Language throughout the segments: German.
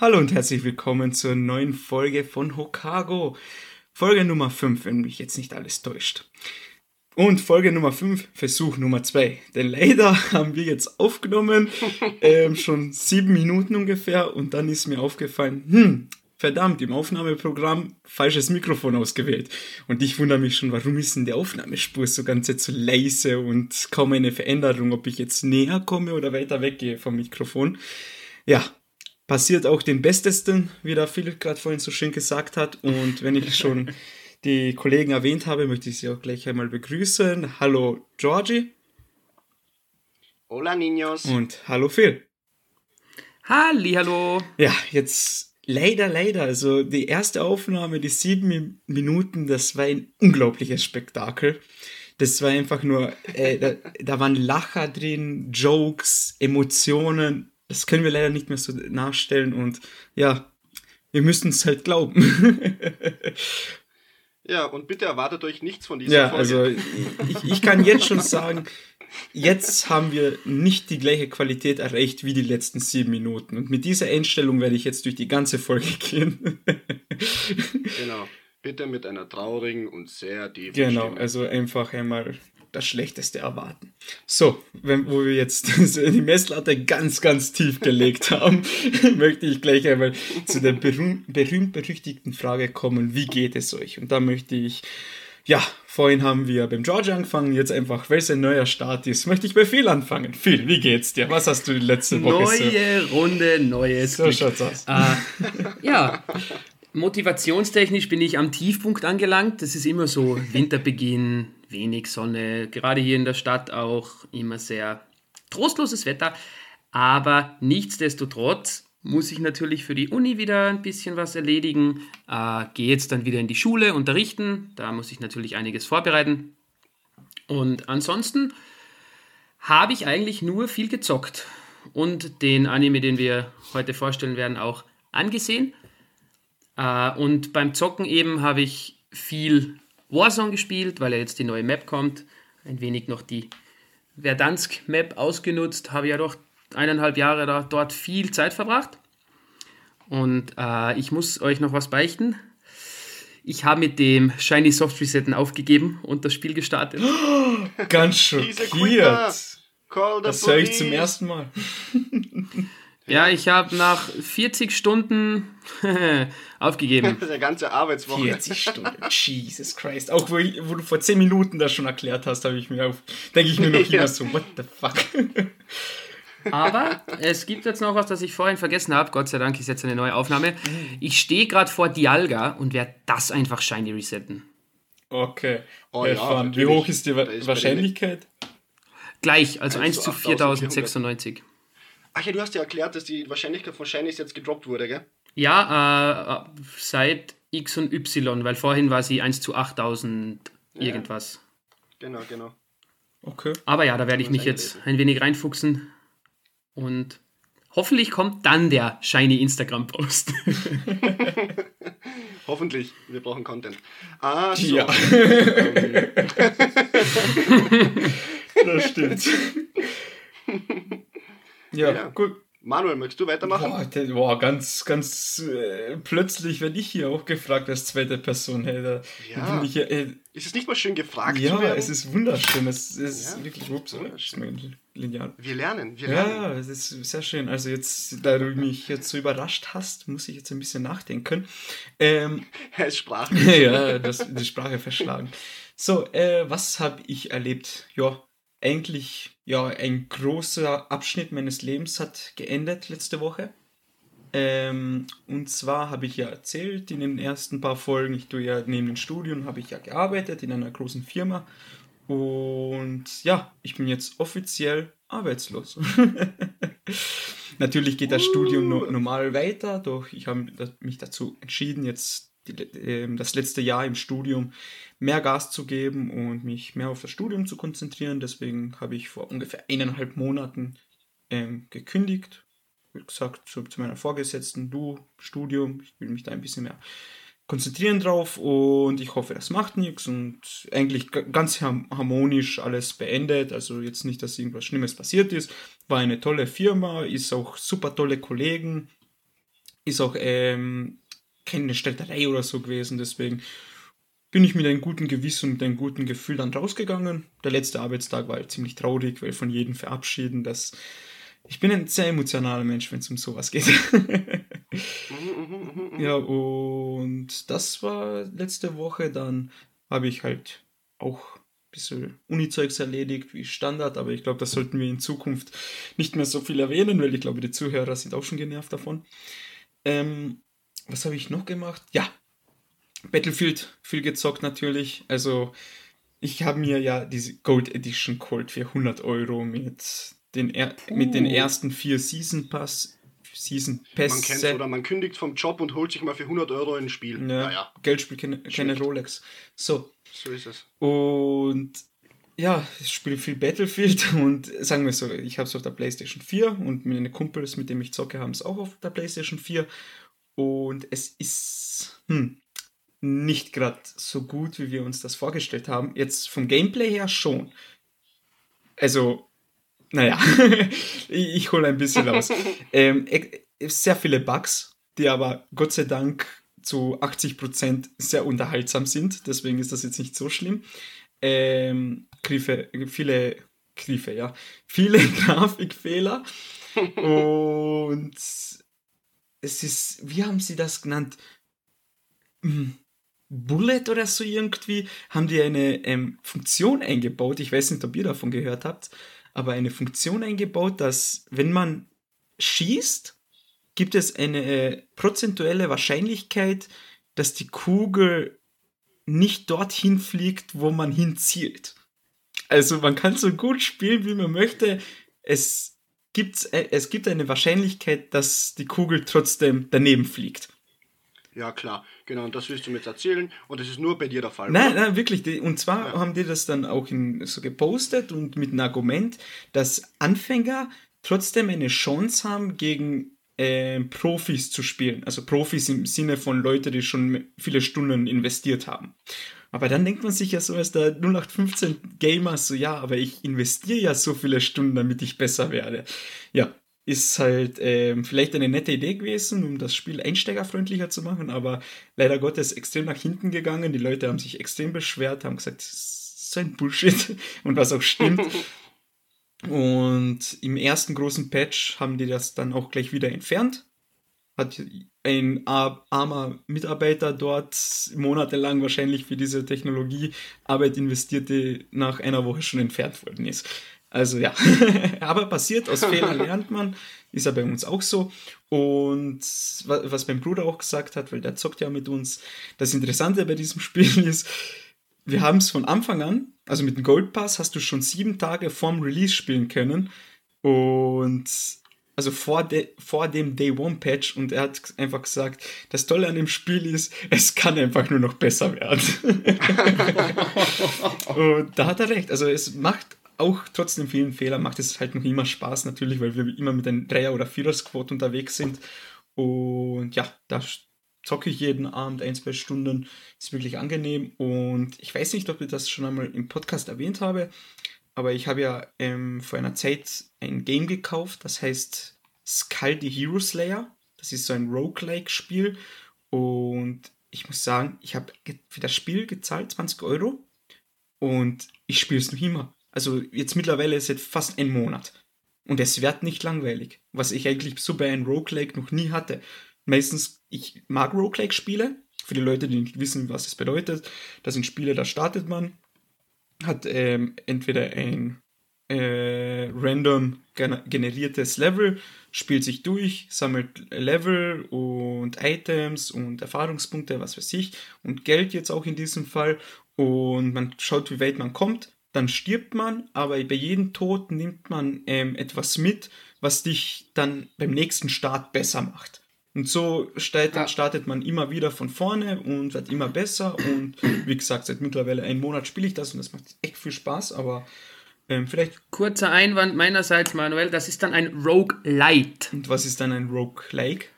Hallo und herzlich willkommen zur neuen Folge von Hokago. Folge Nummer 5, wenn mich jetzt nicht alles täuscht. Und Folge Nummer 5, Versuch Nummer 2. Denn leider haben wir jetzt aufgenommen, ähm, schon sieben Minuten ungefähr, und dann ist mir aufgefallen, hm, verdammt, im Aufnahmeprogramm falsches Mikrofon ausgewählt. Und ich wundere mich schon, warum ist denn die Aufnahmespur so ganz jetzt so leise und kaum eine Veränderung, ob ich jetzt näher komme oder weiter weggehe vom Mikrofon. Ja, passiert auch den Bestesten, wie der Philipp gerade vorhin so schön gesagt hat. Und wenn ich schon die Kollegen erwähnt habe, möchte ich sie auch gleich einmal begrüßen. Hallo Georgie. Hola Niños. Und hallo Phil. Halli, hallo. Ja, jetzt leider, leider. Also die erste Aufnahme, die sieben Minuten, das war ein unglaubliches Spektakel. Das war einfach nur, äh, da, da waren Lacher drin, Jokes, Emotionen, das können wir leider nicht mehr so nachstellen und ja, wir müssen es halt glauben. ja, und bitte erwartet euch nichts von dieser ja, Folge. also ich, ich kann jetzt schon sagen, jetzt haben wir nicht die gleiche Qualität erreicht wie die letzten sieben Minuten. Und mit dieser Einstellung werde ich jetzt durch die ganze Folge gehen. genau. Bitte mit einer traurigen und sehr tiefen Genau, Stimme. also einfach einmal das Schlechteste erwarten. So, wenn, wo wir jetzt die Messlatte ganz, ganz tief gelegt haben, möchte ich gleich einmal zu der berühmt-berüchtigten Frage kommen, wie geht es euch? Und da möchte ich, ja, vorhin haben wir beim George angefangen, jetzt einfach, weil es ein neuer Start ist, möchte ich bei Phil anfangen. Phil, wie geht's dir? Was hast du die letzte Woche Neue so? Runde, neues So Glück. schaut's aus. Äh, ja, motivationstechnisch bin ich am Tiefpunkt angelangt. Das ist immer so Winterbeginn, wenig Sonne, gerade hier in der Stadt auch immer sehr trostloses Wetter. Aber nichtsdestotrotz muss ich natürlich für die Uni wieder ein bisschen was erledigen. Äh, Gehe jetzt dann wieder in die Schule, unterrichten. Da muss ich natürlich einiges vorbereiten. Und ansonsten habe ich eigentlich nur viel gezockt und den Anime, den wir heute vorstellen werden, auch angesehen. Äh, und beim Zocken eben habe ich viel Warzone gespielt, weil ja jetzt die neue Map kommt. Ein wenig noch die Verdansk-Map ausgenutzt. Habe ja doch eineinhalb Jahre da, dort viel Zeit verbracht. Und äh, ich muss euch noch was beichten. Ich habe mit dem Shiny Soft Resetten aufgegeben und das Spiel gestartet. Ganz Diese schockiert. Quitter. Call the Das höre ich zum ersten Mal. Ja, ich habe nach 40 Stunden aufgegeben. Der ganze Arbeitswoche. 40 Stunden. Jesus Christ. Auch wo, ich, wo du vor 10 Minuten das schon erklärt hast, habe ich mir auf, denke ich mir noch Ja. immer so, what the fuck? Aber es gibt jetzt noch was, das ich vorhin vergessen habe. Gott sei Dank ist jetzt eine neue Aufnahme. Ich stehe gerade vor Dialga und werde das einfach shiny resetten. Okay. Oh Ja, ja. Wie hoch ist die ist Wahrscheinlichkeit? Gleich, also 1 1 zu zu 4096. Ach ja, du hast ja erklärt, dass die Wahrscheinlichkeit von Shinies jetzt gedroppt wurde, gell? Ja, äh, seit X und Y, weil vorhin war sie 1 zu 8000 irgendwas. Genau, genau. Okay. Aber ja, da werde ich mich jetzt ein wenig reinfuchsen. Und hoffentlich kommt dann der shiny Instagram-Post. Hoffentlich. Wir brauchen Content. Ah, so. Ja. Das stimmt. Ja, Ja. gut. Manuel, möchtest du weitermachen? Boah, der, boah, ganz, ganz äh, plötzlich werde ich hier auch gefragt als zweite Person. Hey, da Ja. bin ich ja, äh, Ist es nicht mal schön gefragt zu ja, werden? es ist wunderschön. Es, es ist Ja, wirklich ups, ist mein Lineal. wir lernen, wir lernen. Ja, es ist sehr schön. Also jetzt, da du mich jetzt so überrascht hast, muss ich jetzt ein bisschen nachdenken. Ähm, Er ist Sprache. ja, das, die Sprache verschlagen. So, äh, was habe ich erlebt? Ja, eigentlich, ja, ein großer Abschnitt meines Lebens hat geendet letzte Woche. Ähm, und zwar habe ich ja erzählt in den ersten paar Folgen, ich tue ja neben dem Studium, habe ich ja gearbeitet in einer großen Firma. Und ja, ich bin jetzt offiziell arbeitslos. Natürlich geht das Studium no normal weiter, doch ich habe mich dazu entschieden, jetzt die, ähm, das letzte Jahr im Studium mehr Gas zu geben und mich mehr auf das Studium zu konzentrieren. Deswegen habe ich vor ungefähr eineinhalb Monaten ähm, gekündigt. Wie gesagt, zu, zu meiner Vorgesetzten, du, Studium, ich will mich da ein bisschen mehr konzentrieren drauf und ich hoffe, das macht nichts und eigentlich ganz harmonisch alles beendet. Also jetzt nicht, dass irgendwas Schlimmes passiert ist. War eine tolle Firma, ist auch super tolle Kollegen. ist auch ähm, keine Städterei oder so gewesen, deswegen bin ich mit einem guten Gewissen und einem guten Gefühl dann rausgegangen. Der letzte Arbeitstag war halt ziemlich traurig, weil von jedem verabschieden, dass ich bin ein sehr emotionaler Mensch, wenn es um sowas geht. ja, und das war letzte Woche. Dann habe ich halt auch ein bisschen Uni-Zeugs erledigt, wie Standard, aber ich glaube, das sollten wir in Zukunft nicht mehr so viel erwähnen, weil ich glaube, die Zuhörer sind auch schon genervt davon. Ähm, was habe ich noch gemacht? Ja, Battlefield viel gezockt natürlich. Also ich habe mir ja diese Gold Edition geholt für 100 Euro mit den, er mit den ersten vier Season Pass. Season Pass. Man kennt oder man kündigt vom Job und holt sich mal für 100 Euro ein Spiel. Ja, naja. Geld spielt keine, keine Rolex. So. So ist es. Und ja, ich spiele viel Battlefield und sagen wir so, ich habe es auf der PlayStation 4 und meine Kumpels, mit denen ich zocke, haben es auch auf der PlayStation 4. Und es ist, hm, nicht gerade so gut, wie wir uns das vorgestellt haben. Jetzt vom Gameplay her schon. Also, naja, ich, hole ein bisschen aus. ähm, sehr viele Bugs, die aber Gott sei Dank zu 80% sehr unterhaltsam sind. Deswegen ist das jetzt nicht so schlimm. Ähm, Griffe, viele Griffe, ja. Viele Grafikfehler. Und es ist, wie haben sie das genannt? Hm, Bullet oder so irgendwie, haben die eine ähm, Funktion eingebaut. Ich weiß nicht, ob ihr davon gehört habt, aber eine Funktion eingebaut, dass wenn man schießt, gibt es eine äh, prozentuelle Wahrscheinlichkeit, dass die Kugel nicht dorthin fliegt, wo man hinzielt. Also man kann so gut spielen, wie man möchte. Es gibt, äh, es gibt eine Wahrscheinlichkeit, dass die Kugel trotzdem daneben fliegt. Ja, klar, genau, und das willst du mir jetzt erzählen und das ist nur bei dir der Fall. Nein, oder? nein, wirklich. Und zwar ja. haben die das dann auch in, so gepostet und mit einem Argument, dass Anfänger trotzdem eine Chance haben, gegen äh, Profis zu spielen. Also Profis im Sinne von Leute, die schon viele Stunden investiert haben. Aber dann denkt man sich ja so als der 0815 Gamer so, ja, aber ich investiere ja so viele Stunden, damit ich besser werde. Ja, ist halt ähm, vielleicht eine nette Idee gewesen, um das Spiel einsteigerfreundlicher zu machen, aber leider Gottes extrem nach hinten gegangen. Die Leute haben sich extrem beschwert, haben gesagt, das ist so ein Bullshit und was auch stimmt. und im ersten großen Patch haben die das dann auch gleich wieder entfernt. Hat ein armer Mitarbeiter dort monatelang wahrscheinlich für diese Technologie Arbeit investiert, die nach einer Woche schon entfernt worden ist. Also ja, aber passiert, aus Fehlern lernt man, ist ja bei uns auch so. Und was mein Bruder auch gesagt hat, weil der zockt ja mit uns, das Interessante bei diesem Spiel ist, wir haben es von Anfang an, also mit dem Gold Pass hast du schon sieben Tage vorm Release spielen können. Und also vor, de, vor dem Day One Patch und er hat einfach gesagt, das Tolle an dem Spiel ist, es kann einfach nur noch besser werden. und da hat er recht. Also es macht auch trotz den vielen Fehlern macht es halt noch immer Spaß natürlich, weil wir immer mit einem Dreier- oder Vierer-Squad unterwegs sind. Und ja, da zocke ich jeden Abend ein, zwei Stunden. Ist wirklich angenehm. Und ich weiß nicht, ob ich das schon einmal im Podcast erwähnt habe, aber ich habe ja ähm, vor einer Zeit ein Game gekauft, das heißt Skull the Hero Slayer. Das ist so ein Roguelike-Spiel. Und ich muss sagen, ich habe für das Spiel gezahlt 20 Euro. Und ich spiele es noch immer. Also jetzt mittlerweile ist es fast ein Monat. Und es wird nicht langweilig. Was ich eigentlich so bei einem Roguelike noch nie hatte. Meistens, ich mag Roguelike-Spiele. Für die Leute, die nicht wissen, was es bedeutet. Das sind Spiele, da startet man, hat ähm, entweder ein äh, random generiertes Level, spielt sich durch, sammelt Level und Items und Erfahrungspunkte, was weiß ich, und Geld jetzt auch in diesem Fall. Und man schaut, wie weit man kommt dann stirbt man, aber bei jedem Tod nimmt man ähm, etwas mit, was dich dann beim nächsten Start besser macht. Und so startet, man immer wieder von vorne und wird immer besser. Und wie gesagt, seit mittlerweile einem Monat spiele ich das und das macht echt viel Spaß, aber ähm, vielleicht. Kurzer Einwand meinerseits, Manuel, das ist dann ein Rogue Light. Und was ist dann ein Rogue Like?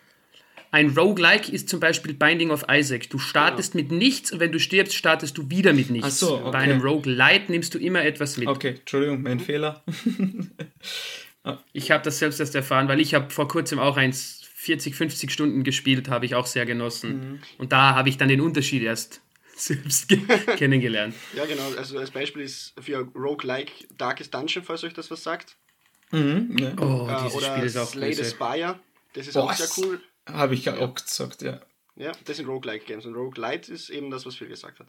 Ein Roguelike ist zum Beispiel Binding of Isaac. Du startest ja. mit nichts und wenn du stirbst, startest du wieder mit nichts. Ach so, okay. Bei einem Roguelite nimmst du immer etwas mit. Okay, Entschuldigung, mein Fehler. ich habe das selbst erst erfahren, weil ich habe vor kurzem auch eins 40, 50 Stunden gespielt, habe ich auch sehr genossen. Mhm. Und da habe ich dann den Unterschied erst selbst kennengelernt. Ja, genau. Also als Beispiel ist für Roguelike Darkest Dungeon, falls euch das was sagt. Mhm, ja. Oh, äh, dieses oder Spiel ist auch Slay the Spire. Das ist Boah, auch sehr cool. Habe ich ja auch gesagt, ja. Ja, das sind Roguelike-Games. Und Roguelite ist eben das, was Phil gesagt hat.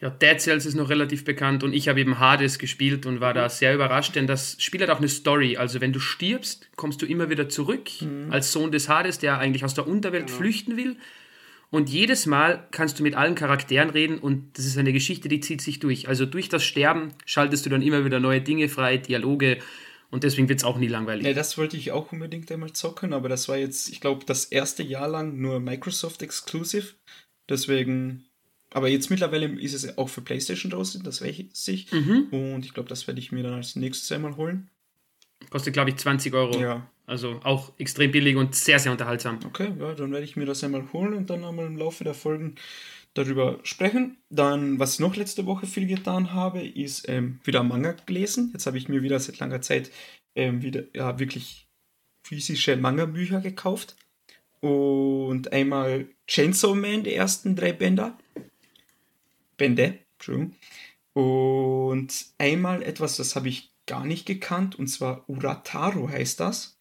Ja, Dead Cells ist noch relativ bekannt und ich habe eben Hades gespielt und war da sehr überrascht, denn das Spiel hat auch eine Story. Also wenn du stirbst, kommst du immer wieder zurück Mhm. als Sohn des Hades, der eigentlich aus der Unterwelt Genau. flüchten will. Und jedes Mal kannst du mit allen Charakteren reden und das ist eine Geschichte, die zieht sich durch. Also durch das Sterben schaltest du dann immer wieder neue Dinge frei, Dialoge und deswegen wird es auch nie langweilig. Ne, das wollte ich auch unbedingt einmal zocken, aber das war jetzt, ich glaube, das erste Jahr lang nur Microsoft Exclusive. Deswegen, aber jetzt mittlerweile ist es auch für PlayStation draußen, das weiß ich. Mhm. Und ich glaube, das werde ich mir dann als nächstes einmal holen. Kostet, glaube ich, 20 Euro. Ja, Also auch extrem billig und sehr, sehr unterhaltsam. okay, ja, dann werde ich mir das einmal holen und dann einmal im Laufe der Folgen darüber sprechen. Dann, was ich noch letzte Woche viel getan habe, ist ähm, wieder Manga gelesen. Jetzt habe ich mir wieder seit langer Zeit ähm, wieder ja, wirklich physische Manga-Bücher gekauft. Und einmal Chainsaw Man, die ersten drei Bänder. Bände, Entschuldigung. Und einmal etwas, das habe ich gar nicht gekannt, und zwar Urataro heißt das.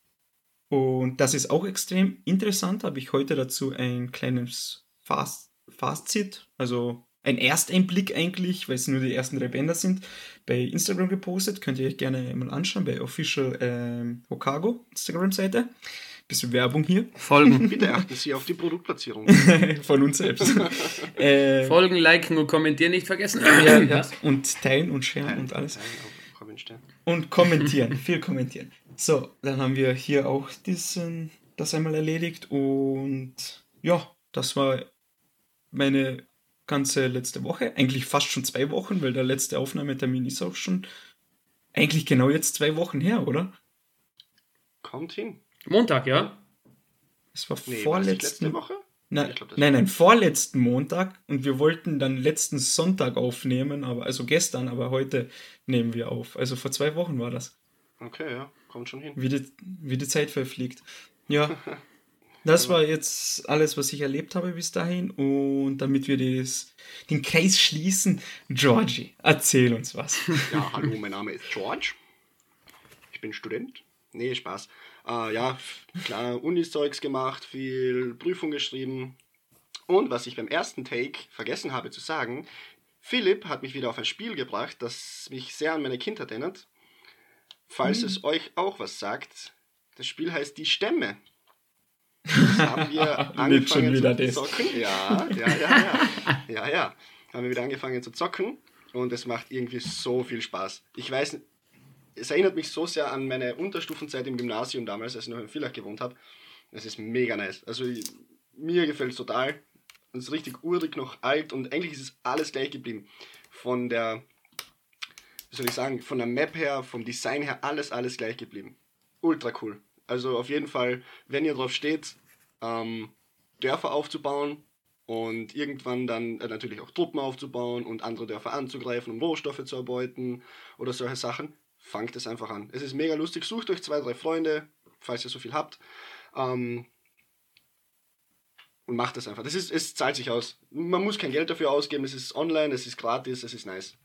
Und das ist auch extrem interessant. Habe ich heute dazu ein kleines Fazit, also ein Ersteinblick eigentlich, weil es nur die ersten drei Bänder sind, bei Instagram gepostet. Könnt ihr euch gerne mal anschauen, bei Official ähm, Hokago Instagram-Seite. Bisschen Werbung hier Folgen. Bitte achten Sie auf die Produktplatzierung. von uns selbst. äh, Folgen, liken und kommentieren nicht vergessen. ja, ja. Und teilen und sharen und alles. Und kommentieren, viel kommentieren. So, dann haben wir hier auch diesen, das einmal erledigt und ja, das war meine ganze letzte Woche. Eigentlich fast schon zwei Wochen, weil der letzte Aufnahmetermin ist auch schon eigentlich genau jetzt zwei Wochen her, oder? Kommt hin. Montag, ja? Es war Nee, war vorletzten letzte Woche? Nein, Ich glaub, das nein, war- nein, vorletzten Montag und wir wollten dann letzten Sonntag aufnehmen, aber also gestern, aber heute nehmen wir auf. Also vor zwei Wochen war das. Okay, ja, kommt schon hin. wie die, wie die Zeit verfliegt. Ja, das war jetzt alles, was ich erlebt habe bis dahin. Und damit wir das, den Kreis schließen, Georgie, erzähl uns was. Ja, hallo, mein Name ist George. Ich bin Student. Nee, Spaß. Äh, ja, klar, Unis-Zeugs gemacht, viel Prüfung geschrieben. Und was ich beim ersten Take vergessen habe zu sagen, Philipp hat mich wieder auf ein Spiel gebracht, das mich sehr an meine Kindheit erinnert. Falls es euch auch was sagt, das Spiel heißt Die Stämme. Das haben wir angefangen wieder zu das. zocken. Ja, ja, ja, ja. Ja, ja. Haben wir wieder angefangen zu zocken und es macht irgendwie so viel Spaß. Ich weiß, es erinnert mich so sehr an meine Unterstufenzeit im Gymnasium damals, als ich noch in Villach gewohnt habe. Es ist mega nice. Also ich- mir gefällt es total. Es ist richtig urig, noch alt und eigentlich ist es alles gleich geblieben. Von der, wie soll ich sagen, von der Map her, vom Design her, alles, alles gleich geblieben. Ultra cool. Also auf jeden Fall, wenn ihr drauf steht, ähm, Dörfer aufzubauen und irgendwann dann äh, natürlich auch Truppen aufzubauen und andere Dörfer anzugreifen, um Rohstoffe zu erbeuten oder solche Sachen, fangt es einfach an. Es ist mega lustig, sucht euch zwei, drei Freunde, falls ihr so viel habt, ähm, und macht es einfach. Das ist, es zahlt sich aus. Man muss kein Geld dafür ausgeben, es ist online, es ist gratis, es ist nice.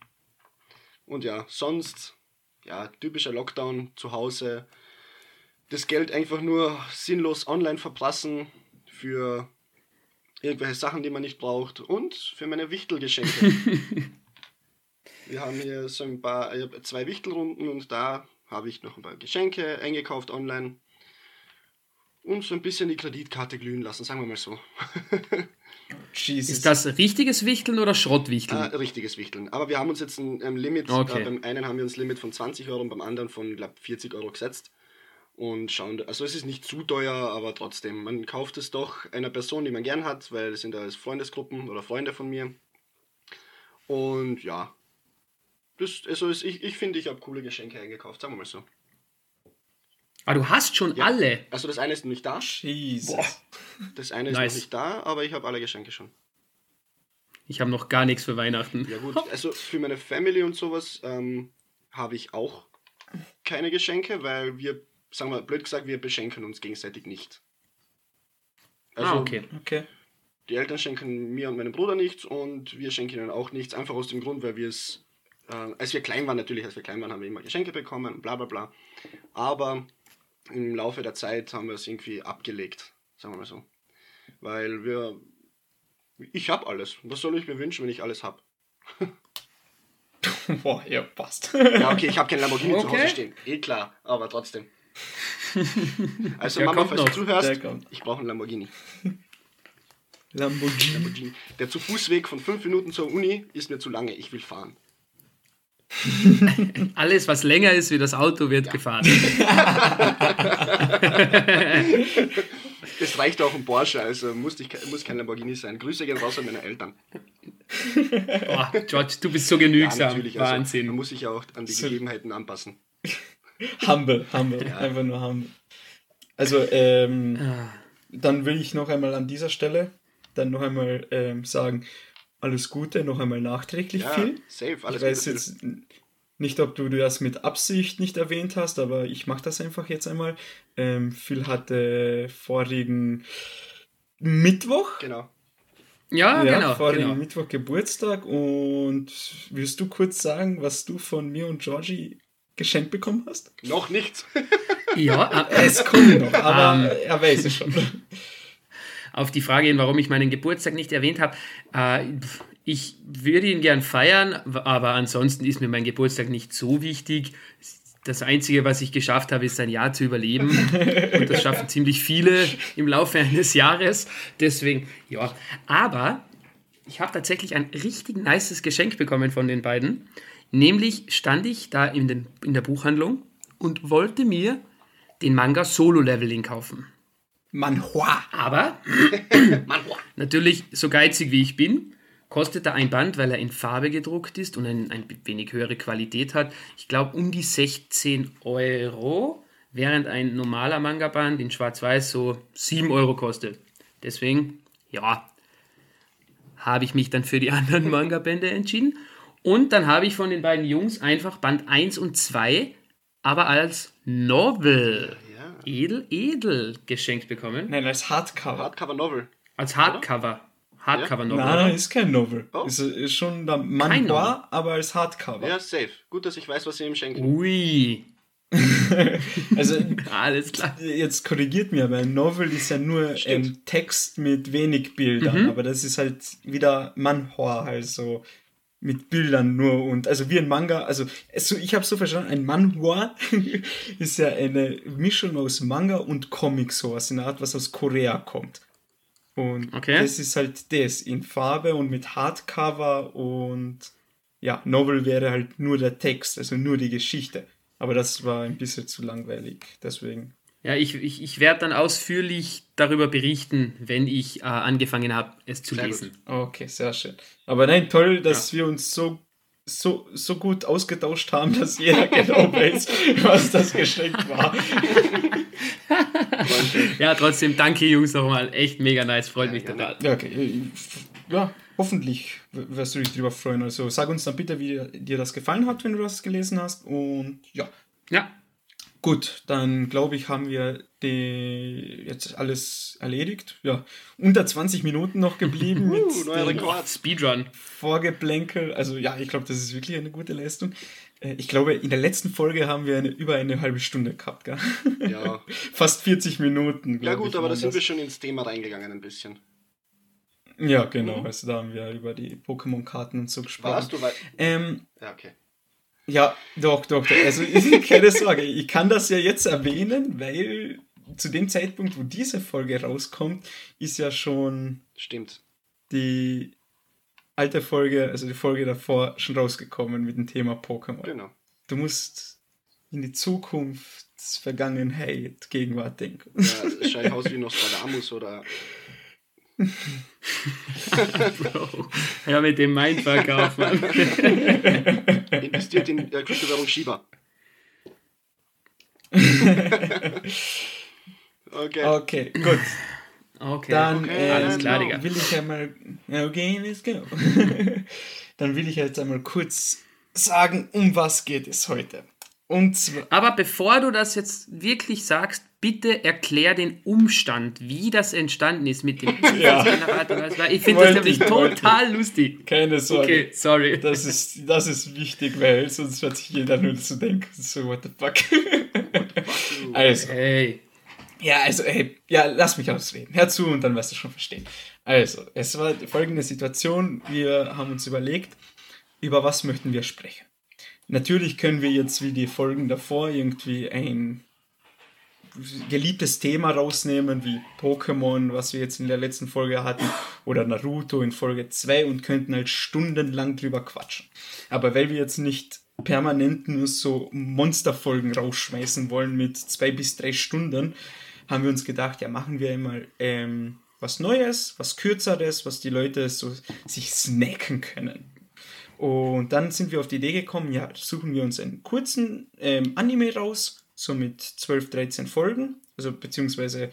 Und ja, sonst, ja, typischer Lockdown zu Hause, das Geld einfach nur sinnlos online verprassen für irgendwelche Sachen, die man nicht braucht und für meine Wichtelgeschenke. Wir haben hier so ein paar, ich hab zwei Wichtelrunden und da habe ich noch ein paar Geschenke eingekauft online und so ein bisschen die Kreditkarte glühen lassen, sagen wir mal so. Jesus. Ist das richtiges Wichteln oder Schrottwichteln? Äh, richtiges Wichteln. Aber wir haben uns jetzt ein, ein Limit, Okay. äh, beim einen haben wir uns ein Limit von 20 Euro und beim anderen von, glaube 40 Euro gesetzt. Und schauen, also es ist nicht zu teuer, aber trotzdem, man kauft es doch einer Person, die man gern hat, weil es sind alles Freundesgruppen oder Freunde von mir. Und ja, das, also ich, ich finde, ich habe coole Geschenke eingekauft, sagen wir mal so. ah, du hast schon Ja. alle. Also das eine ist noch nicht da, Jesus. das eine ist Nice. noch nicht da, aber ich habe alle Geschenke schon. Ich habe noch gar nichts für Weihnachten. Ja gut, also für meine Family und sowas ähm, habe ich auch keine Geschenke, weil wir, sagen wir blöd gesagt, wir beschenken uns gegenseitig nicht. Also ah, okay. Okay. die Eltern schenken mir und meinem Bruder nichts und wir schenken ihnen auch nichts, einfach aus dem Grund, weil wir es, äh, als wir klein waren natürlich, als wir klein waren, haben wir immer Geschenke bekommen, bla bla bla. Aber im Laufe der Zeit haben wir es irgendwie abgelegt, sagen wir mal so. Weil wir, ich habe alles. Was soll ich mir wünschen, wenn ich alles habe? Boah, ja, passt. Ja, okay, ich habe kein Lamborghini zu Okay. Hause stehen. Eh klar, aber trotzdem. Also Der Mama, falls du zuhörst, ich brauche einen Lamborghini. Lamborghini. Lamborghini. Der zu Fußweg von fünf Minuten zur Uni ist mir zu lange. Ich will fahren. Alles, was länger ist wie das Auto, wird gefahren. Es reicht auch ein Porsche, also muss, ich, muss kein Lamborghini sein. Grüße gehen raus an meine Eltern. Oh, George, du bist so Ja, genügsam. natürlich. Also, Wahnsinn. man muss sich ja auch an die Gegebenheiten anpassen. Humble, humble. Einfach nur humble. Also, ähm, Ah. dann will ich noch einmal an dieser Stelle dann noch einmal ähm, sagen, alles Gute, noch einmal nachträglich Ja, viel. safe, alles ich weiß Gute, jetzt nicht, ob du das mit Absicht nicht erwähnt hast, aber ich mache das einfach jetzt einmal. Ähm, Phil hatte vorigen Mittwoch, Genau. Ja, ja, genau. vorigen genau. Mittwoch Geburtstag und willst du kurz sagen, was du von mir und Georgie geschenkt bekommen hast? Noch nichts. Ja, äh, Es kommt noch, aber Ähm. er weiß es schon. Auf die Frage hin, warum ich meinen Geburtstag nicht erwähnt habe. Äh, ich würde ihn gern feiern, aber ansonsten ist mir mein Geburtstag nicht so wichtig. Das Einzige, was ich geschafft habe, ist ein Jahr zu überleben. Und das schaffen ziemlich viele im Laufe eines Jahres. Deswegen, ja. Aber ich habe tatsächlich ein richtig nices Geschenk bekommen von den beiden. Nämlich stand ich da in, den, in der Buchhandlung und wollte mir den Manga Solo Leveling kaufen. Manhua. Aber natürlich, so geizig wie ich bin, kostet er ein Band, weil er in Farbe gedruckt ist und ein, ein wenig höhere Qualität hat. Ich glaube um die 16 Euro, während ein normaler Manga-Band in Schwarz-Weiß so 7 Euro kostet. Deswegen, ja, habe ich mich dann für die anderen Manga-Bände entschieden. Und dann habe ich von den beiden Jungs einfach Band 1 und 2, aber als Novel. Edel, edel geschenkt bekommen. Nein, als Hardcover. Hardcover Novel. Als Hardcover. Hardcover Novel. Nein, oder? ist kein Novel. Oh. Ist, ist schon der Kein Manhua, aber als Hardcover. Ja, safe. Gut, dass ich weiß, was sie ihm schenken. Ui, Also alles klar. jetzt korrigiert mir, aber ein Novel ist ja nur Stimmt. ein Text mit wenig Bildern, Mhm. aber das ist halt wieder Manhua, also mit Bildern nur und also wie ein Manga, also es, ich habe so verstanden, ein Manhua ist ja eine Mischung aus Manga und Comic sowas, in der Art, was aus Korea kommt. Und Okay. das ist halt das in Farbe und mit Hardcover und ja, Novel wäre halt nur der Text, also nur die Geschichte. Aber das war ein bisschen zu langweilig, deswegen. Ja, ich, ich, ich werde dann ausführlich darüber berichten, wenn ich äh, angefangen habe, es zu Sehr lesen. Okay, sehr schön. Aber nein, toll, dass wir uns so, so, so gut ausgetauscht haben, dass jeder genau weiß, was das Geschenk war. Ja, trotzdem, danke Jungs nochmal. Echt mega nice, freut mich gerne. total. Ja, okay. Ja, hoffentlich wirst du dich darüber freuen. Also sag uns dann bitte, wie dir das gefallen hat, wenn du das gelesen hast. Und ja, Ja, gut, dann glaube ich, haben wir die jetzt alles erledigt. Ja, unter 20 Minuten noch geblieben mit Uh, neuer dem Rekord. Speedrun. Vorgeplänkel. Also ja, ich glaube, das ist wirklich eine gute Leistung. Äh, Ich glaube, in der letzten Folge haben wir eine, über eine halbe Stunde gehabt, gell? Ja. Fast 40 Minuten. Ja gut, ich, aber da sind das. wir schon ins Thema reingegangen ein bisschen. Ja, genau. Mhm. Also da haben wir über die Pokémon-Karten und so gesprochen. Warst du wei- Ähm, Ja, okay. Ja, doch, doch. doch. Also keine Sorge, ich kann das ja jetzt erwähnen, weil zu dem Zeitpunkt, wo diese Folge rauskommt, ist ja schon Stimmt. die alte Folge, also die Folge davor, schon rausgekommen mit dem Thema Pokémon. Genau. Du musst in die Zukunft, Vergangenheit, Gegenwart denken. Ja, es schaut aus wie Nostradamus oder. Bro. Ja, mit dem Mindfuck auf, Mann. Investiert in äh, Kryptowährung Shiba. okay. Okay, gut. Okay. Dann Okay, äh, alles klar. Digga. will ich einmal. Okay, let's go. Dann will ich jetzt einmal kurz sagen, um was geht es heute. Und zwar. Aber bevor du das jetzt wirklich sagst, bitte erklär den Umstand, wie das entstanden ist mit dem Ja. Ich finde das nämlich ich, wollte total lustig. Keine Sorge. Okay, sorry. Das ist, das ist wichtig, weil sonst wird sich jeder nur zu denken, so, what the fuck. also, Hey. ja, also, ey, ja, lass mich ausreden. Hör zu und dann wirst du schon verstehen. Also, es war die folgende Situation. Wir haben uns überlegt, über was möchten wir sprechen. Natürlich können wir jetzt wie die Folgen davor irgendwie ein geliebtes Thema rausnehmen, wie Pokémon, was wir jetzt in der letzten Folge hatten, oder Naruto in Folge 2 und könnten halt stundenlang drüber quatschen. Aber weil wir jetzt nicht permanent nur so Monsterfolgen rausschmeißen wollen mit zwei bis drei Stunden, haben wir uns gedacht, ja, machen wir einmal ähm, was Neues, was Kürzeres, was die Leute so sich snacken können. Und dann sind wir auf die Idee gekommen, ja, suchen wir uns einen kurzen ähm, Anime raus, so mit 12, 13 Folgen. Also beziehungsweise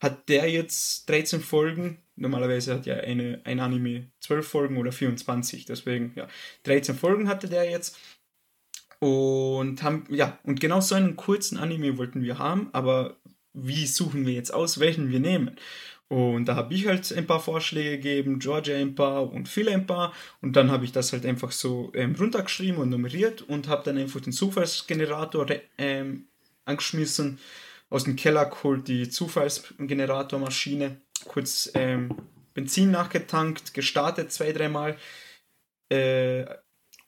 hat der jetzt 13 Folgen. Normalerweise hat ja eine, ein Anime 12 Folgen oder 24. Deswegen, ja, 13 Folgen hatte der jetzt. Und haben, ja, und genau so einen kurzen Anime wollten wir haben, aber wie suchen wir jetzt aus, welchen wir nehmen? Und da habe ich halt ein paar Vorschläge gegeben, Georgia ein paar und Phil ein paar. Und dann habe ich das halt einfach so ähm, runtergeschrieben und nummeriert und habe dann einfach den Zufallsgenerator ähm, angeschmissen, aus dem Keller geholt, die Zufallsgeneratormaschine, kurz ähm, Benzin nachgetankt, gestartet zwei, dreimal. Äh,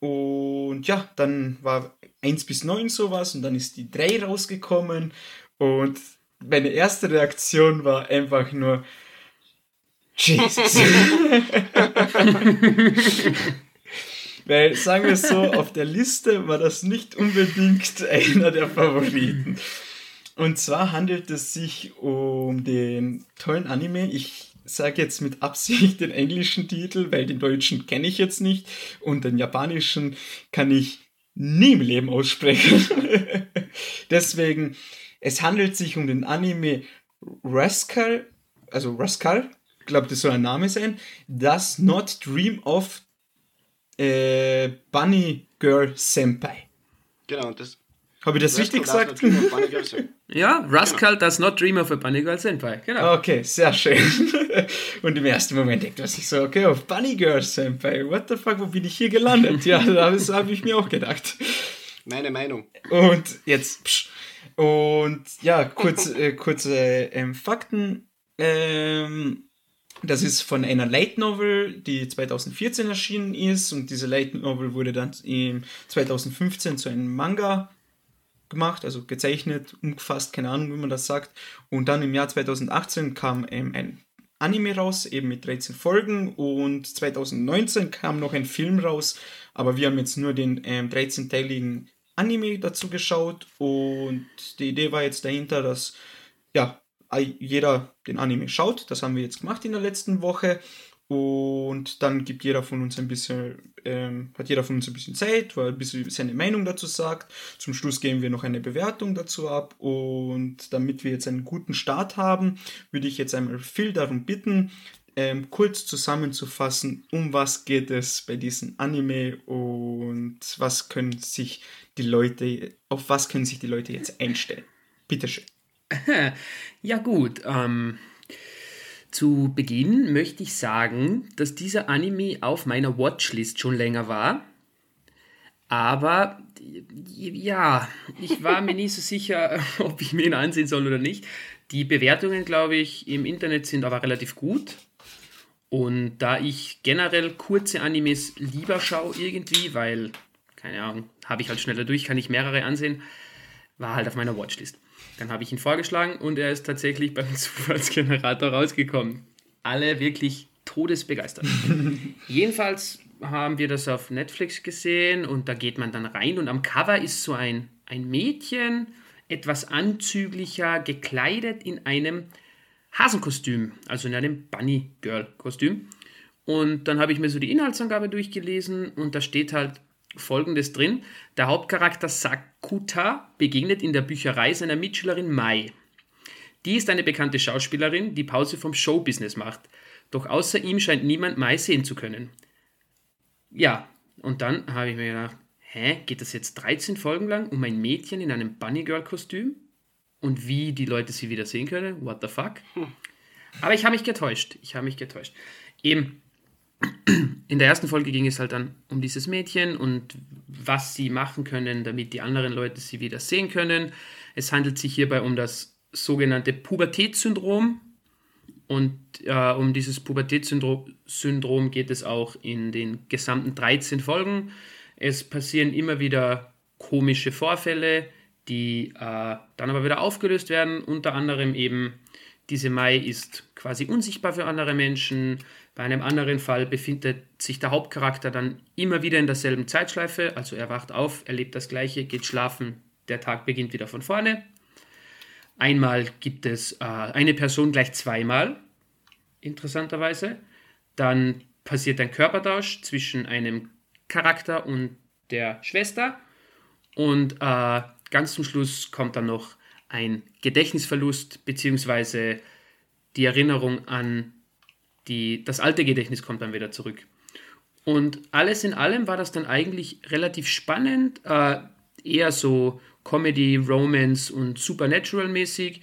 und ja, dann war 1 bis 9 sowas und dann ist die 3 rausgekommen und meine erste Reaktion war einfach nur Jesus. Weil, sagen wir so, auf der Liste war das nicht unbedingt einer der Favoriten. Und zwar handelt es sich um den tollen Anime. Ich sage jetzt mit Absicht den englischen Titel, weil den deutschen kenne ich jetzt nicht und den japanischen kann ich nie im Leben aussprechen. Deswegen, es handelt sich um den Anime Rascal, also Rascal, glaube, das soll ein Name sein, Does Not Dream of äh, Bunny Girl Senpai. Genau, und das. Habe ich das richtig Rascal gesagt? Does Not Dream of Bunny Girl Senpai. Ja, Rascal does not dream of a bunny girl senpai. Genau. Okay, sehr schön. Und im ersten Moment denkt man sich so, okay, auf Bunny Girl Senpai, what the fuck, wo bin ich hier gelandet? Ja, das habe ich mir auch gedacht. Meine Meinung. Und jetzt, psch. und ja, kurz, äh, kurze ähm, Fakten. Ähm, das ist von einer Light Novel, die 2014 erschienen ist und diese Light Novel wurde dann im 2015 zu einem Manga gemacht, also gezeichnet, umgefasst, keine Ahnung, wie man das sagt. Und dann im Jahr 2018 kam ähm, ein Anime raus, eben mit 13 Folgen und 2019 kam noch ein Film raus, aber wir haben jetzt nur den ähm, 13-teiligen Anime dazu geschaut und die Idee war jetzt dahinter, dass ja, jeder den Anime schaut. Das haben wir jetzt gemacht in der letzten Woche. Und dann gibt jeder von uns ein bisschen, ähm, hat jeder von uns ein bisschen Zeit, weil ein bisschen seine Meinung dazu sagt. Zum Schluss geben wir noch eine Bewertung dazu ab. Und damit wir jetzt einen guten Start haben, würde ich jetzt einmal Phil darum bitten, ähm, kurz zusammenzufassen, um was geht es bei diesem Anime und was können sich die Leute, auf was können sich die Leute jetzt einstellen. Bitteschön. Ja gut, ähm, zu Beginn möchte ich sagen, dass dieser Anime auf meiner Watchlist schon länger war. Aber ja, ich war mir nie so sicher, ob ich mir ihn ansehen soll oder nicht. Die Bewertungen, glaube ich, im Internet sind aber relativ gut. Und da ich generell kurze Animes lieber schaue irgendwie, weil, keine Ahnung, habe ich halt schneller durch, kann ich mehrere ansehen, war halt auf meiner Watchlist. Dann habe ich ihn vorgeschlagen und er ist tatsächlich beim Zufallsgenerator rausgekommen. Alle wirklich todesbegeistert. Jedenfalls haben wir das auf Netflix gesehen und da geht man dann rein und am Cover ist so ein, ein Mädchen, etwas anzüglicher, gekleidet in einem Hasenkostüm, also in einem Bunny Girl Kostüm. Und dann habe ich mir so die Inhaltsangabe durchgelesen und da steht halt folgendes drin. Der Hauptcharakter Sakuta begegnet in der Bücherei seiner Mitschülerin Mai. Die ist eine bekannte Schauspielerin, die Pause vom Showbusiness macht. Doch außer ihm scheint niemand Mai sehen zu können. Ja, und dann habe ich mir gedacht, hä, geht das jetzt 13 Folgen lang um ein Mädchen in einem Bunny Girl Kostüm? und wie die Leute sie wieder sehen können. What the fuck? Aber ich habe mich getäuscht. Ich habe mich getäuscht. Eben, in der ersten Folge ging es halt dann um dieses Mädchen und was sie machen können, damit die anderen Leute sie wieder sehen können. Es handelt sich hierbei um das sogenannte Pubertätssyndrom. Und äh, um dieses Pubertätssyndrom geht es auch in den gesamten 13 Folgen. Es passieren immer wieder komische Vorfälle, die äh, dann aber wieder aufgelöst werden. Unter anderem eben, diese Mai ist quasi unsichtbar für andere Menschen. Bei einem anderen Fall befindet sich der Hauptcharakter dann immer wieder in derselben Zeitschleife. Also er wacht auf, erlebt das Gleiche, geht schlafen, der Tag beginnt wieder von vorne. Einmal gibt es äh, eine Person gleich zweimal, interessanterweise. Dann passiert ein Körpertausch zwischen einem Charakter und der Schwester. Und äh, ganz zum Schluss kommt dann noch ein Gedächtnisverlust, beziehungsweise die Erinnerung an die, das alte Gedächtnis kommt dann wieder zurück. Und alles in allem war das dann eigentlich relativ spannend, äh, eher so Comedy, Romance und Supernatural mäßig,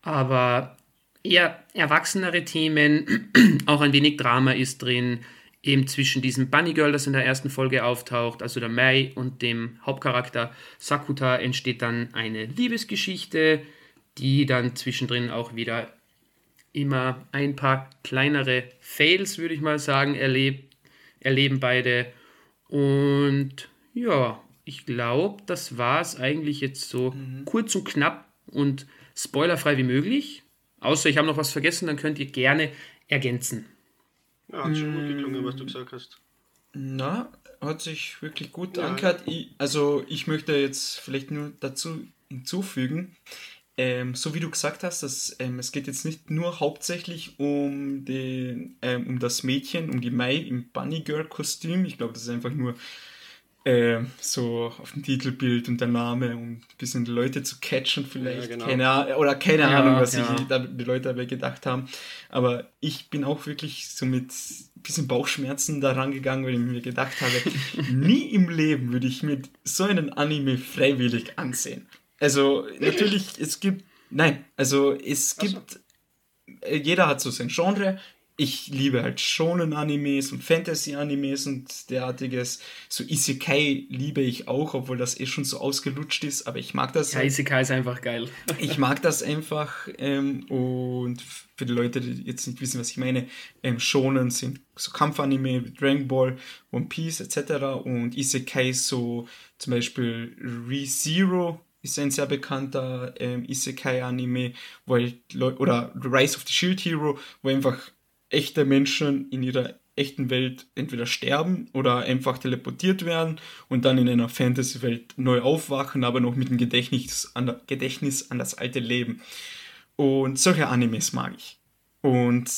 aber eher erwachsenere Themen, auch ein wenig Drama ist drin, eben zwischen diesem Bunny Girl, das in der ersten Folge auftaucht, also der Mai und dem Hauptcharakter Sakuta entsteht dann eine Liebesgeschichte, die dann zwischendrin auch wieder immer ein paar kleinere Fails, würde ich mal sagen, erlebt, erleben beide. Und ja, ich glaube, das war es eigentlich jetzt so mhm. kurz und knapp und spoilerfrei wie möglich. Außer ich habe noch was vergessen, dann könnt ihr gerne ergänzen. Ja, hat schon gut geklungen, was du gesagt hast. Na, hat sich wirklich gut ja. angehört. Ich, also ich möchte jetzt vielleicht nur dazu hinzufügen, ähm, so wie du gesagt hast, dass, ähm, es geht jetzt nicht nur hauptsächlich um, den, ähm, um das Mädchen, um die Mai im Bunny Girl Kostüm. Ich glaube, das ist einfach nur äh, so auf dem Titelbild und der Name, um ein bisschen die Leute zu catchen vielleicht. Ja, genau. keine, oder keine ja, Ahnung, was ja. da, die Leute dabei gedacht haben. Aber ich bin auch wirklich so mit ein bisschen Bauchschmerzen da rangegangen, weil ich mir gedacht habe, nie im Leben würde ich mir so einen Anime freiwillig ansehen. Also natürlich, es gibt, nein, also es gibt, so. Äh, jeder hat so sein Genre ich liebe halt shonen Animes und Fantasy Animes und derartiges. So Isekai liebe ich auch, obwohl das eh schon so ausgelutscht ist, aber ich mag das. Ja, halt. Isekai ist einfach geil. ich mag das einfach ähm, und für die Leute, die jetzt nicht wissen, was ich meine, ähm, Shonen sind so Kampfanime wie Dragon Ball, One Piece etc. und Isekai so zum Beispiel ReZero ist ein sehr bekannter ähm, Isekai-Anime, wo halt oder Rise of the Shield Hero, wo einfach echte Menschen in ihrer echten Welt entweder sterben oder einfach teleportiert werden und dann in einer Fantasy-Welt neu aufwachen, aber noch mit dem Gedächtnis an, Gedächtnis an das alte Leben. Und solche Animes mag ich. Und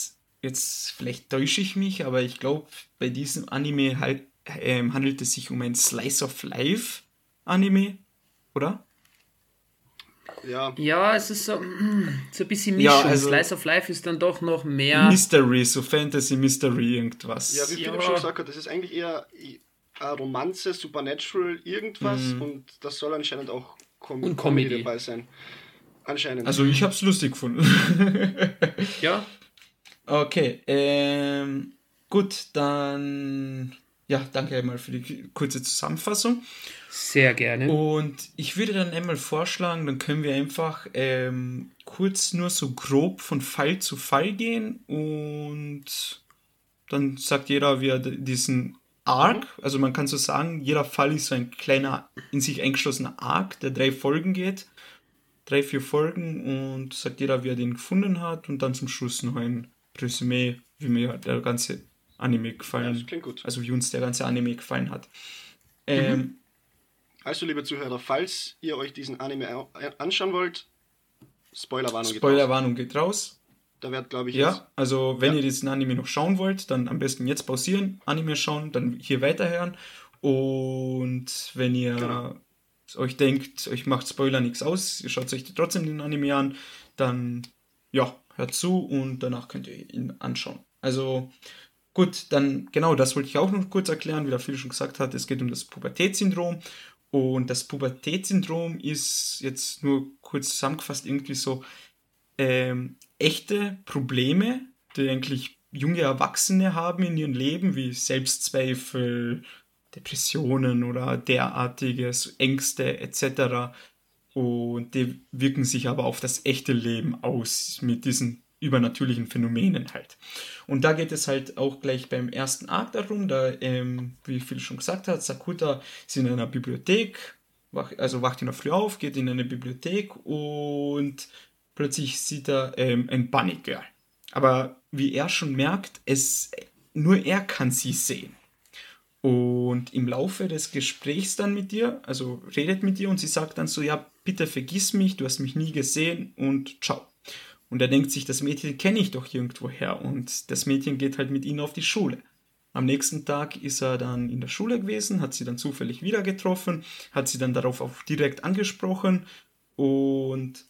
jetzt vielleicht täusche ich mich, aber ich glaube, bei diesem Anime halt, äh, handelt es sich um ein Slice of Life Anime, oder? Ja. Ja, es ist so, mm, so ein bisschen Mischung. Ja, also Slice of Life ist dann doch noch mehr. Mystery, so Fantasy Mystery, irgendwas. Ja, wie Philipp ja. schon gesagt hat, das ist eigentlich eher eine Romanze, Supernatural, irgendwas mhm. und das soll anscheinend auch Com und Comedy. Comedy dabei sein. Anscheinend. Also ich hab's lustig gefunden. ja. Okay, ähm, gut, dann ja, danke einmal für die kurze Zusammenfassung. Sehr gerne. Und ich würde dann einmal vorschlagen, dann können wir einfach ähm, kurz nur so grob von Fall zu Fall gehen und dann sagt jeder, wie er diesen Arc, also man kann so sagen, jeder Fall ist so ein kleiner, in sich eingeschlossener Arc, der drei Folgen geht. Drei, vier Folgen und sagt jeder, wie er den gefunden hat und dann zum Schluss noch ein Resümee, wie mir der ganze Anime gefallen. Ja, klingt gut. Also wie uns der ganze Anime gefallen hat. Ähm, mhm. Also, liebe Zuhörer, falls ihr euch diesen Anime anschauen wollt, Spoilerwarnung geht Spoilerwarnung geht raus. Da wird, glaube ich, Ja, jetzt, also wenn ja. ihr diesen Anime noch schauen wollt, dann am besten jetzt pausieren, Anime schauen, dann hier weiterhören. Und wenn ihr genau. euch denkt, euch macht Spoiler nichts aus, ihr schaut euch trotzdem den Anime an, dann ja, hört zu und danach könnt ihr ihn anschauen. Also Gut, dann genau, das wollte ich auch noch kurz erklären, wie der Phil schon gesagt hat. Es geht um das Pubertätssyndrom Und das Pubertätssyndrom ist jetzt nur kurz zusammengefasst irgendwie so ähm, echte Probleme, die eigentlich junge Erwachsene haben in ihrem Leben, wie Selbstzweifel, Depressionen oder derartiges, Ängste etc. Und die wirken sich aber auf das echte Leben aus mit diesen übernatürlichen Phänomenen halt. Und da geht es halt auch gleich beim ersten Arc darum, da, ähm, wie Phil schon gesagt hat, Sakuta ist in einer Bibliothek, wach, also wacht in der Früh auf, geht in eine Bibliothek und plötzlich sieht er ähm, ein Bunny Girl. Aber wie er schon merkt, es, nur er kann sie sehen. Und im Laufe des Gesprächs dann mit dir, also redet mit dir und sie sagt dann so, ja, bitte vergiss mich, du hast mich nie gesehen und ciao. Und er denkt sich, das Mädchen kenne ich doch irgendwoher und das Mädchen geht halt mit ihnen auf die Schule. Am nächsten Tag ist er dann in der Schule gewesen, hat sie dann zufällig wieder getroffen, hat sie dann darauf auch direkt angesprochen und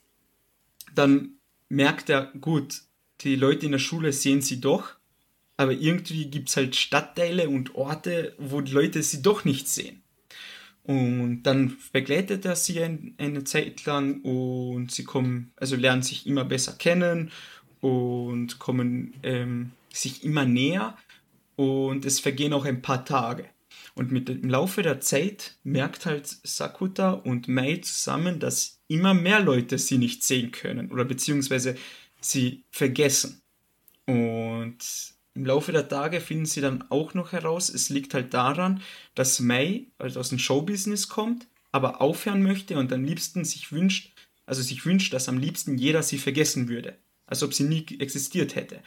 dann merkt er, gut, die Leute in der Schule sehen sie doch, aber irgendwie gibt es halt Stadtteile und Orte, wo die Leute sie doch nicht sehen. Und dann begleitet er sie ein, eine Zeit lang und sie kommen, also lernen sich immer besser kennen und kommen ähm, sich immer näher und es vergehen auch ein paar Tage. Und mit dem Laufe der Zeit merkt halt Sakuta und Mei zusammen, dass immer mehr Leute sie nicht sehen können oder beziehungsweise sie vergessen. Und im Laufe der Tage finden sie dann auch noch heraus, es liegt halt daran, dass May also aus dem Showbusiness kommt, aber aufhören möchte und am liebsten sich wünscht, also sich wünscht, dass am liebsten jeder sie vergessen würde, als ob sie nie existiert hätte.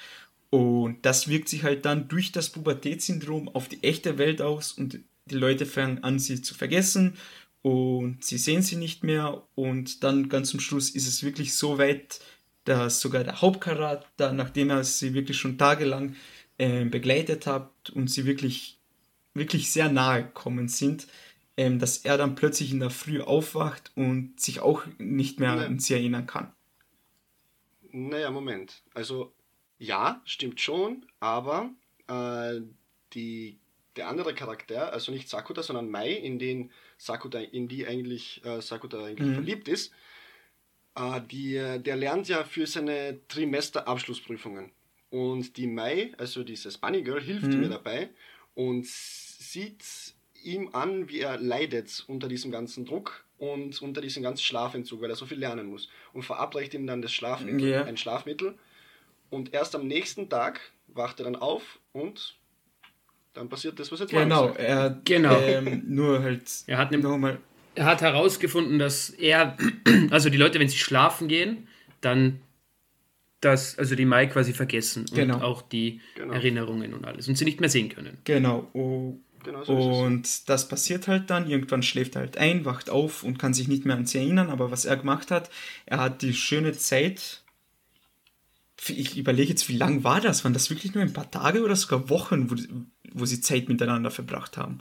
Und das wirkt sich halt dann durch das Pubertätssyndrom auf die echte Welt aus und die Leute fangen an, sie zu vergessen und sie sehen sie nicht mehr. Und dann ganz zum Schluss ist es wirklich so weit, dass sogar der Hauptcharakter, nachdem er sie wirklich schon tagelang äh, begleitet hat und sie wirklich, wirklich sehr nahe gekommen sind, ähm, dass er dann plötzlich in der Früh aufwacht und sich auch nicht mehr an sie erinnern kann. Naja, Moment. Also ja, stimmt schon, aber äh, die, der andere Charakter, also nicht Sakuta, sondern Mai, in den Sakuta, in die eigentlich äh, Sakuta eigentlich mhm. verliebt ist, äh, die, der lernt ja für seine Trimesterabschlussprüfungen. Und die Mai, also dieses Bunny Girl, hilft mhm. ihm dabei und sieht ihm an, wie er leidet unter diesem ganzen Druck und unter diesem ganzen Schlafentzug, weil er so viel lernen muss. Und verabreicht ihm dann das Schlafmittel, yeah. ein Schlafmittel. Und erst am nächsten Tag wacht er dann auf und dann passiert das, was jetzt genau, er, genau. Ähm, nur halt. Er hat nochmal er hat herausgefunden, dass er, also die Leute, wenn sie schlafen gehen, dann das, also die Mai quasi vergessen genau. und auch die genau. Erinnerungen und alles und sie nicht mehr sehen können. Genau. Oh, genau so und das passiert halt dann. Irgendwann schläft er halt ein, wacht auf und kann sich nicht mehr an sie erinnern. Aber was er gemacht hat, er hat die schöne Zeit. Ich überlege jetzt, wie lang war das? Waren das wirklich nur ein paar Tage oder sogar Wochen, wo, wo sie Zeit miteinander verbracht haben?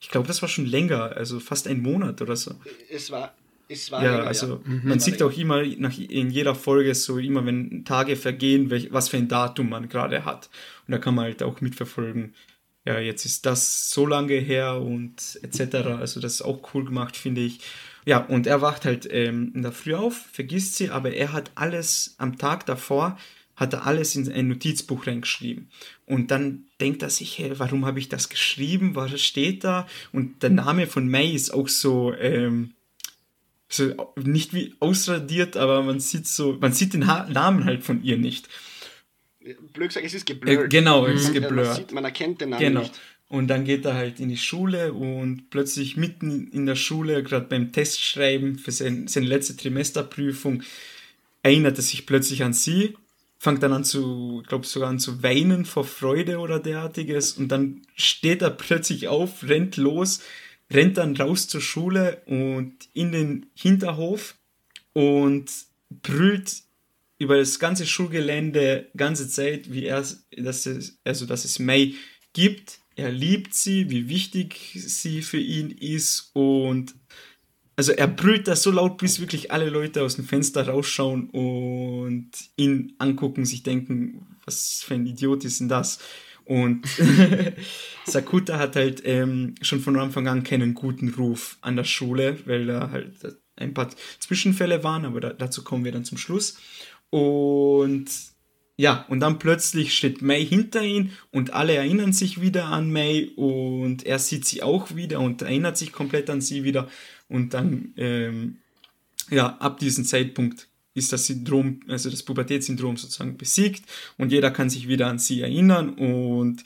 Ich glaube, das war schon länger, also fast ein Monat oder so. Es war, es war ja, länger, also ja. Mhm. man sieht auch immer nach, in jeder Folge so immer, wenn Tage vergehen, welch, was für ein Datum man gerade hat. Und da kann man halt auch mitverfolgen, ja, jetzt ist das so lange her und etc. Also das ist auch cool gemacht, finde ich. Ja, und er wacht halt ähm, in der Früh auf, vergisst sie, aber er hat alles am Tag davor hat er alles in ein Notizbuch reingeschrieben. Und dann denkt er sich, hey, warum habe ich das geschrieben? Was steht da? Und der Name von May ist auch so, ähm, so nicht wie ausradiert, aber man sieht so, man sieht den ha Namen halt von ihr nicht. Blöd gesagt, es ist geblurrt. Äh, genau, es ist geblurrt. Man, sieht, man erkennt den Namen genau. nicht. Und dann geht er halt in die Schule und plötzlich mitten in der Schule, gerade beim Testschreiben für sein, seine letzte Trimesterprüfung, erinnert er sich plötzlich an sie fängt dann an zu, glaube sogar an zu weinen vor Freude oder derartiges und dann steht er plötzlich auf, rennt los, rennt dann raus zur Schule und in den Hinterhof und brüllt über das ganze Schulgelände ganze Zeit, wie er, dass es, also dass es May gibt. Er liebt sie, wie wichtig sie für ihn ist und also er brüllt das so laut, bis wirklich alle Leute aus dem Fenster rausschauen und ihn angucken, sich denken, was für ein Idiot ist denn das? Und Sakuta hat halt ähm, schon von Anfang an keinen guten Ruf an der Schule, weil da halt ein paar Zwischenfälle waren, aber da, dazu kommen wir dann zum Schluss. Und ja, und dann plötzlich steht May hinter ihm und alle erinnern sich wieder an May und er sieht sie auch wieder und erinnert sich komplett an sie wieder. Und dann, ähm, ja, ab diesem Zeitpunkt ist das Syndrom, also das Pubertätssyndrom sozusagen besiegt und jeder kann sich wieder an sie erinnern. Und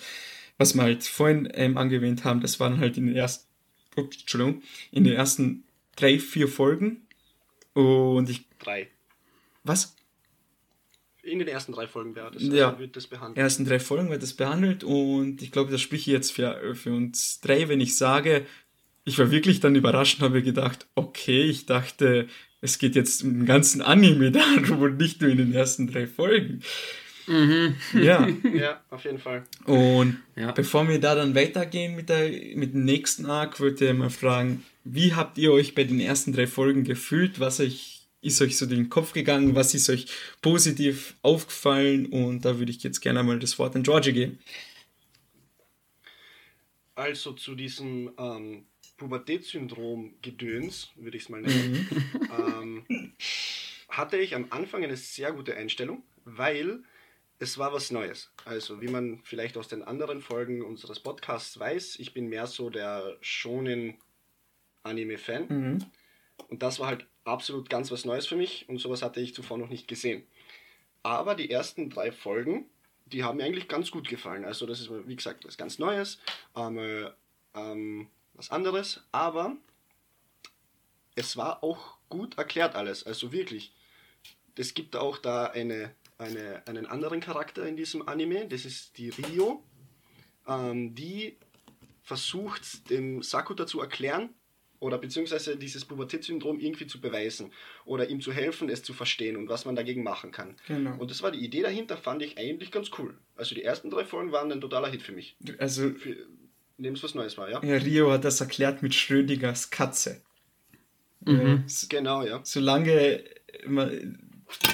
was wir halt vorhin ähm, angewähnt haben, das waren halt in den ersten, ups, Entschuldigung, in den ersten drei, vier Folgen. Und ich. Drei. Was? In den ersten drei Folgen wäre das, Ja. also wird das behandelt. ersten drei Folgen wird das behandelt und ich glaube, das spreche ich jetzt für, für uns drei, wenn ich sage, ich war wirklich dann überrascht und habe gedacht, okay, ich dachte, es geht jetzt im ganzen Anime darum und nicht nur in den ersten drei Folgen. Ja, Ja, auf jeden Fall. und Ja. bevor wir da dann weitergehen mit, der, mit dem nächsten Arc, würde ich mal fragen, wie habt ihr euch bei den ersten drei Folgen gefühlt? Was euch, ist euch so durch den Kopf gegangen? Was ist euch positiv aufgefallen? Und da würde ich jetzt gerne mal das Wort an Georgie geben. Also zu diesem ähm, Pubertätssyndrom-Gedöns, würde ich es mal nennen, ähm, hatte ich am Anfang eine sehr gute Einstellung, weil es war was Neues. Also wie man vielleicht aus den anderen Folgen unseres Podcasts weiß, ich bin mehr so der schonen Anime-Fan. Mhm. Und das war halt absolut ganz was Neues für mich und sowas hatte ich zuvor noch nicht gesehen. Aber die ersten drei Folgen, die haben mir eigentlich ganz gut gefallen. Also das ist, wie gesagt, was ganz Neues, ähm, ähm, was anderes, aber es war auch gut erklärt alles. Also wirklich, es gibt auch da eine, eine, einen anderen Charakter in diesem Anime, das ist die Rio, ähm, die versucht dem Sakuta zu erklären, oder beziehungsweise dieses Pubertätssyndrom irgendwie zu beweisen oder ihm zu helfen, es zu verstehen und was man dagegen machen kann. Genau. Und das war die Idee dahinter, fand ich eigentlich ganz cool. Also die ersten drei Folgen waren ein totaler Hit für mich. Also, Für, indem es was Neues war, ja? ja, Rio hat das erklärt mit Schrödingers Katze. Mhm. Äh, s- Genau, ja. solange man,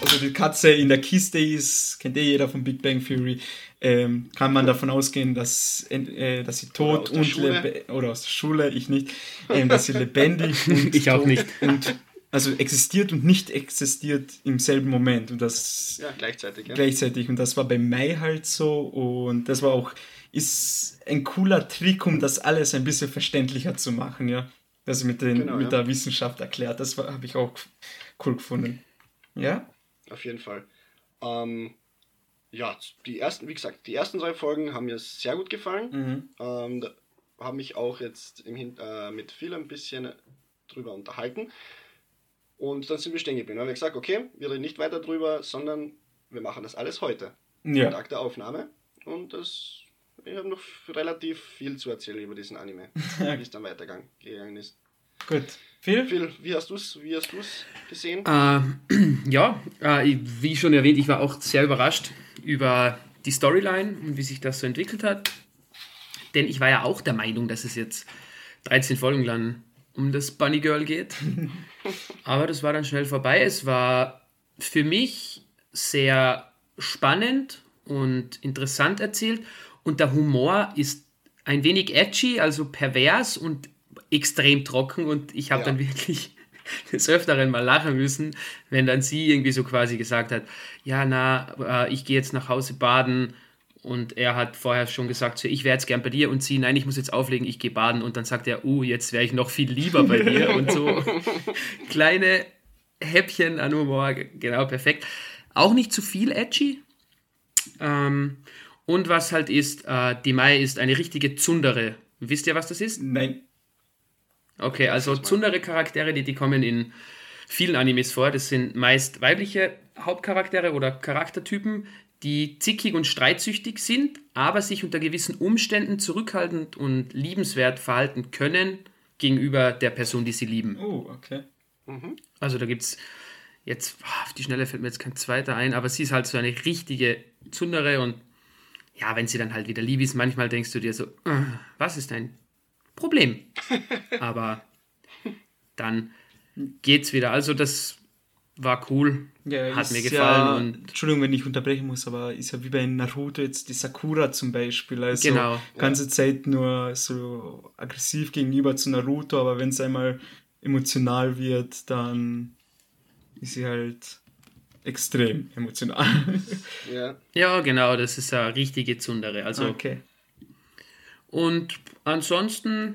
also die Katze in der Kiste ist, kennt eh jeder von Big Bang Theory, ähm, kann man davon ausgehen, dass, äh, dass sie tot und Schule. lebe- oder aus der Schule, ich nicht, ähm, dass sie lebendig und Ich auch nicht. und also existiert und nicht existiert im selben Moment und das Ja, gleichzeitig, ja. gleichzeitig und das war bei Mai halt so und das war auch ist ein cooler Trick, um das alles ein bisschen verständlicher zu machen, ja. Das mit, den, Genau, mit ja. der Wissenschaft erklärt, das habe ich auch cool gefunden. Ja? Auf jeden Fall. Ähm, ja, die ersten, wie gesagt, die ersten drei Folgen haben mir sehr gut gefallen. Mhm. Ähm, da habe mich auch jetzt im äh, mit viel ein bisschen drüber unterhalten. Und dann sind wir stehen geblieben. Dann haben wir gesagt, okay, wir reden nicht weiter drüber, sondern wir machen das alles heute. Ja. Tag der Aufnahme. Und das, ich habe noch relativ viel zu erzählen über diesen Anime, wie es dann weitergegangen gegangen ist. Gut. Phil? Phil, wie hast du es wie hast du's gesehen? Äh, ja, äh, wie schon erwähnt, ich war auch sehr überrascht über die Storyline und wie sich das so entwickelt hat. Denn ich war ja auch der Meinung, dass es jetzt 13 Folgen lang um das Bunny Girl geht. Aber das war dann schnell vorbei. Es war für mich sehr spannend und interessant erzählt. Und der Humor ist ein wenig edgy, also pervers und extrem trocken. Und ich habe Ja. dann wirklich des Öfteren mal lachen müssen, wenn dann sie irgendwie so quasi gesagt hat, ja, na, äh, ich gehe jetzt nach Hause baden. Und er hat vorher schon gesagt, so, ich wäre jetzt gern bei dir. Und sie, nein, ich muss jetzt auflegen, ich gehe baden. Und dann sagt er, uh, jetzt wäre ich noch viel lieber bei dir. Und so kleine Häppchen an Humor, genau, perfekt. Auch nicht zu viel edgy. Ähm, und was halt ist, äh, die Mai ist eine richtige Zundere. Wisst ihr, was das ist? Nein. Okay, also Zundere-Charaktere, die, die kommen in vielen Animes vor. Das sind meist weibliche Hauptcharaktere oder Charaktertypen, die zickig und streitsüchtig sind, aber sich unter gewissen Umständen zurückhaltend und liebenswert verhalten können gegenüber der Person, die sie lieben. Oh, okay. Also da gibt es jetzt, ah, auf die Schnelle fällt mir jetzt kein zweiter ein, aber sie ist halt so eine richtige Zundere und ja, wenn sie dann halt wieder lieb ist, manchmal denkst du dir so, äh, was ist dein Problem? aber dann geht's wieder. Also das war cool. Ja, Hat mir gefallen. Ja, und Entschuldigung, wenn ich unterbrechen muss, aber ist ja wie bei Naruto jetzt die Sakura zum Beispiel. Also Genau. ganze Zeit nur so aggressiv gegenüber zu Naruto, aber wenn es einmal emotional wird, dann ist sie halt extrem emotional. Ja. ja, genau, das ist eine richtige Zundere. Also, okay. Und ansonsten,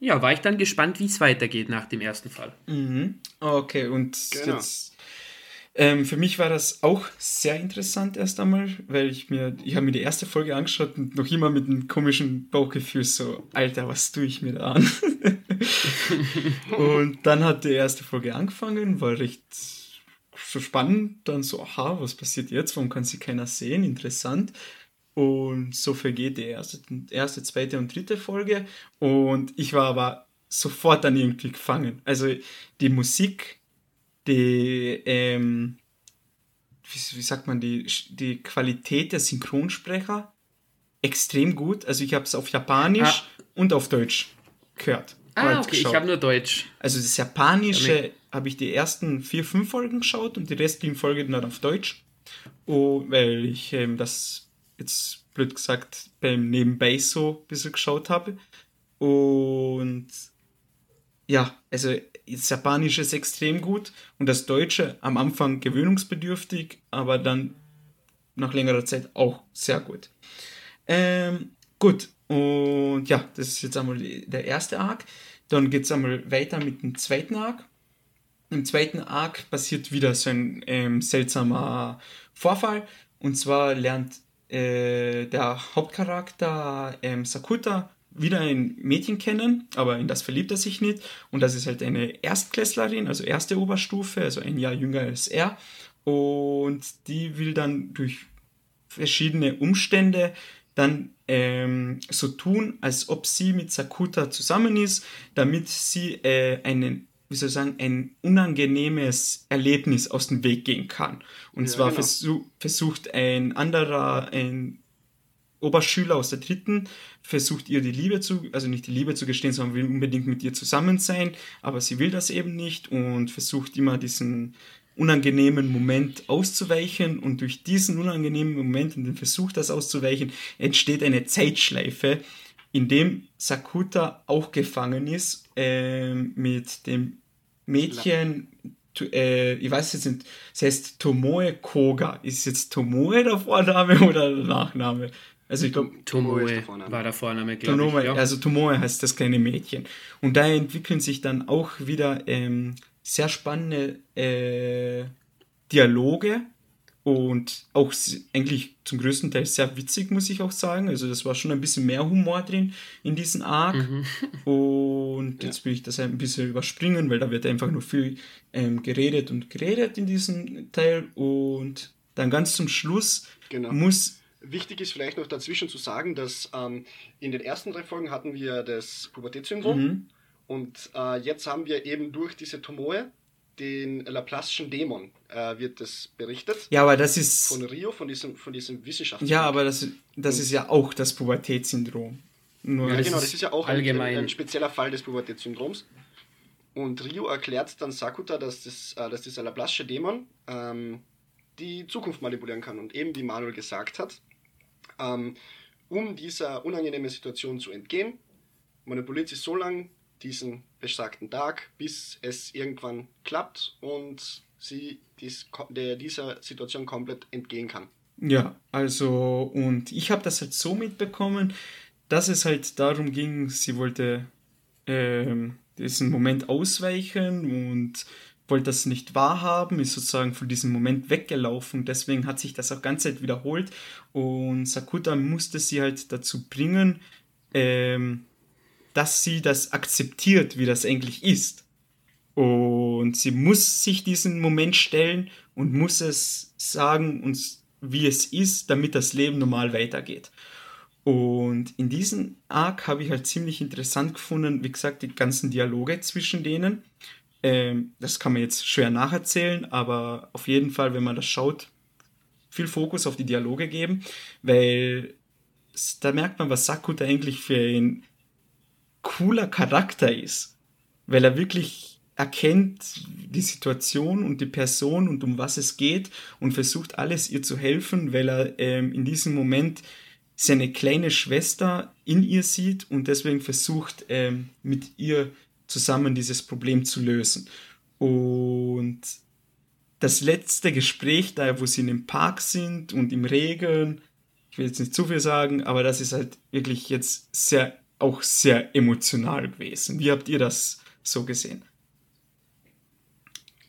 ja, war ich dann gespannt, wie es weitergeht nach dem ersten Fall. Mhm. Okay, und Genau. jetzt. Ähm, für mich war das auch sehr interessant erst einmal, weil ich mir, ich habe mir die erste Folge angeschaut und noch immer mit einem komischen Bauchgefühl so, Alter, was tue ich mir da an? und dann hat die erste Folge angefangen, war recht so spannend, dann so, aha, was passiert jetzt? Warum kann sie keiner sehen? Interessant. Und so vergeht die erste, erste, zweite und dritte Folge. Und ich war aber sofort dann irgendwie gefangen. Also die Musik, die, ähm, wie, wie sagt man, die, die Qualität der Synchronsprecher extrem gut. Also ich habe es auf Japanisch und auf Deutsch gehört. Ah, okay, ich geschaut. habe nur Deutsch. Also das Japanische Ja, habe ich die ersten vier, fünf Folgen geschaut und die restlichen Folgen dann auf Deutsch. Oh, weil ich ähm, das jetzt blöd gesagt beim Nebenbei so ein bisschen geschaut habe. Und ja, also das Japanische ist extrem gut und das Deutsche am Anfang gewöhnungsbedürftig, aber dann nach längerer Zeit auch sehr gut. Ähm, gut, und ja, das ist jetzt einmal der erste Arc. Dann geht es einmal weiter mit dem zweiten Arc. Im zweiten Arc passiert wieder so ein ähm, seltsamer Vorfall. Und zwar lernt äh, der Hauptcharakter ähm, Sakuta wieder ein Mädchen kennen, aber in das verliebt er sich nicht. Und das ist halt eine Erstklässlerin, also erste Oberstufe, also ein Jahr jünger als er. Und die will dann durch verschiedene Umstände dann ähm, so tun, als ob sie mit Sakuta zusammen ist, damit sie äh, einen, wie soll ich sagen, ein unangenehmes Erlebnis aus dem Weg gehen kann. Und Ja, zwar genau. versuch, versucht ein anderer, ein Oberschüler aus der dritten, versucht ihr die Liebe zu, also nicht die Liebe zu gestehen, sondern will unbedingt mit ihr zusammen sein, aber sie will das eben nicht und versucht immer diesen unangenehmen Moment auszuweichen und durch diesen unangenehmen Moment und den Versuch, das auszuweichen, entsteht eine Zeitschleife, in dem Sakuta auch gefangen ist ähm, mit dem Mädchen, tu- äh, ich weiß jetzt nicht, es heißt Tomoe Koga. Ist jetzt Tomoe der Vorname oder der Nachname? Also ich glaube, Tomoe der war der Vorname, glaube Tomoe, ich. Ja. also Tomoe heißt das kleine Mädchen. Und da entwickeln sich dann auch wieder ähm, sehr spannende äh, Dialoge und auch eigentlich zum größten Teil sehr witzig, muss ich auch sagen. Also das war schon ein bisschen mehr Humor drin in diesem Arc. Mhm. Und jetzt will ich das ein bisschen überspringen, weil da wird einfach nur viel ähm, geredet und geredet in diesem Teil. Und dann ganz zum Schluss Genau. muss Wichtig ist vielleicht noch dazwischen zu sagen, dass ähm, in den ersten drei Folgen hatten wir das Pubertätssyndrom Mhm. Und äh, jetzt haben wir eben durch diese Tomoe den Laplace'schen Dämon, äh, wird das berichtet. ja, aber das ist Von Rio, von diesem, von diesem Wissenschaftler. Ja, aber das, das ist ja auch das Pubertätssyndrom. Nur Ja, das genau, ist das ist ja auch ein, ein, allgemein. ein spezieller Fall des Pubertätssyndroms. Und Rio erklärt dann Sakuta, dass, das, äh, dass dieser Laplace'sche Dämon ähm, die Zukunft manipulieren kann. Und eben wie Manuel gesagt hat, ähm, um dieser unangenehmen Situation zu entgehen, manipuliert sie so lange diesen besagten Tag, bis es irgendwann klappt und sie dies, der, dieser Situation komplett entgehen kann. Ja, also, und ich habe das halt so mitbekommen, dass es halt darum ging, sie wollte ähm, diesen Moment ausweichen und wollte das nicht wahrhaben, ist sozusagen von diesem Moment weggelaufen. Deswegen hat sich das auch ganze Zeit wiederholt und Sakuta musste sie halt dazu bringen, ähm, dass sie das akzeptiert, wie das eigentlich ist. Und sie muss sich diesen Moment stellen und muss es sagen, uns, wie es ist, damit das Leben normal weitergeht. Und in diesem Arc habe ich halt ziemlich interessant gefunden, wie gesagt, die ganzen Dialoge zwischen denen. Ähm, das kann man jetzt schwer nacherzählen, aber auf jeden Fall, wenn man das schaut, viel Fokus auf die Dialoge geben, weil da merkt man, was Sakuta eigentlich für ein cooler Charakter ist, weil er wirklich erkennt, die Situation und die Person und um was es geht und versucht alles ihr zu helfen, weil er ähm, in diesem Moment seine kleine Schwester in ihr sieht und deswegen versucht, ähm, mit ihr zusammen dieses Problem zu lösen. Und das letzte Gespräch, da wo sie in dem Park sind und im Regen, ich will jetzt nicht zu viel sagen, aber das ist halt wirklich jetzt sehr, auch sehr emotional gewesen. Wie habt ihr das so gesehen?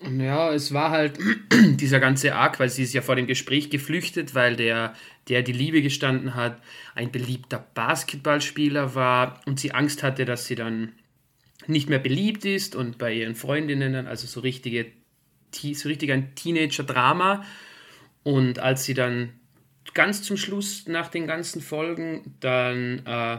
Ja, es war halt dieser ganze Arc, weil sie ist ja vor dem Gespräch geflüchtet, weil der, der die Liebe gestanden hat, ein beliebter Basketballspieler war und sie Angst hatte, dass sie dann nicht mehr beliebt ist und bei ihren Freundinnen, also so richtige, so richtig ein Teenager-Drama. Und als sie dann ganz zum Schluss nach den ganzen Folgen dann äh,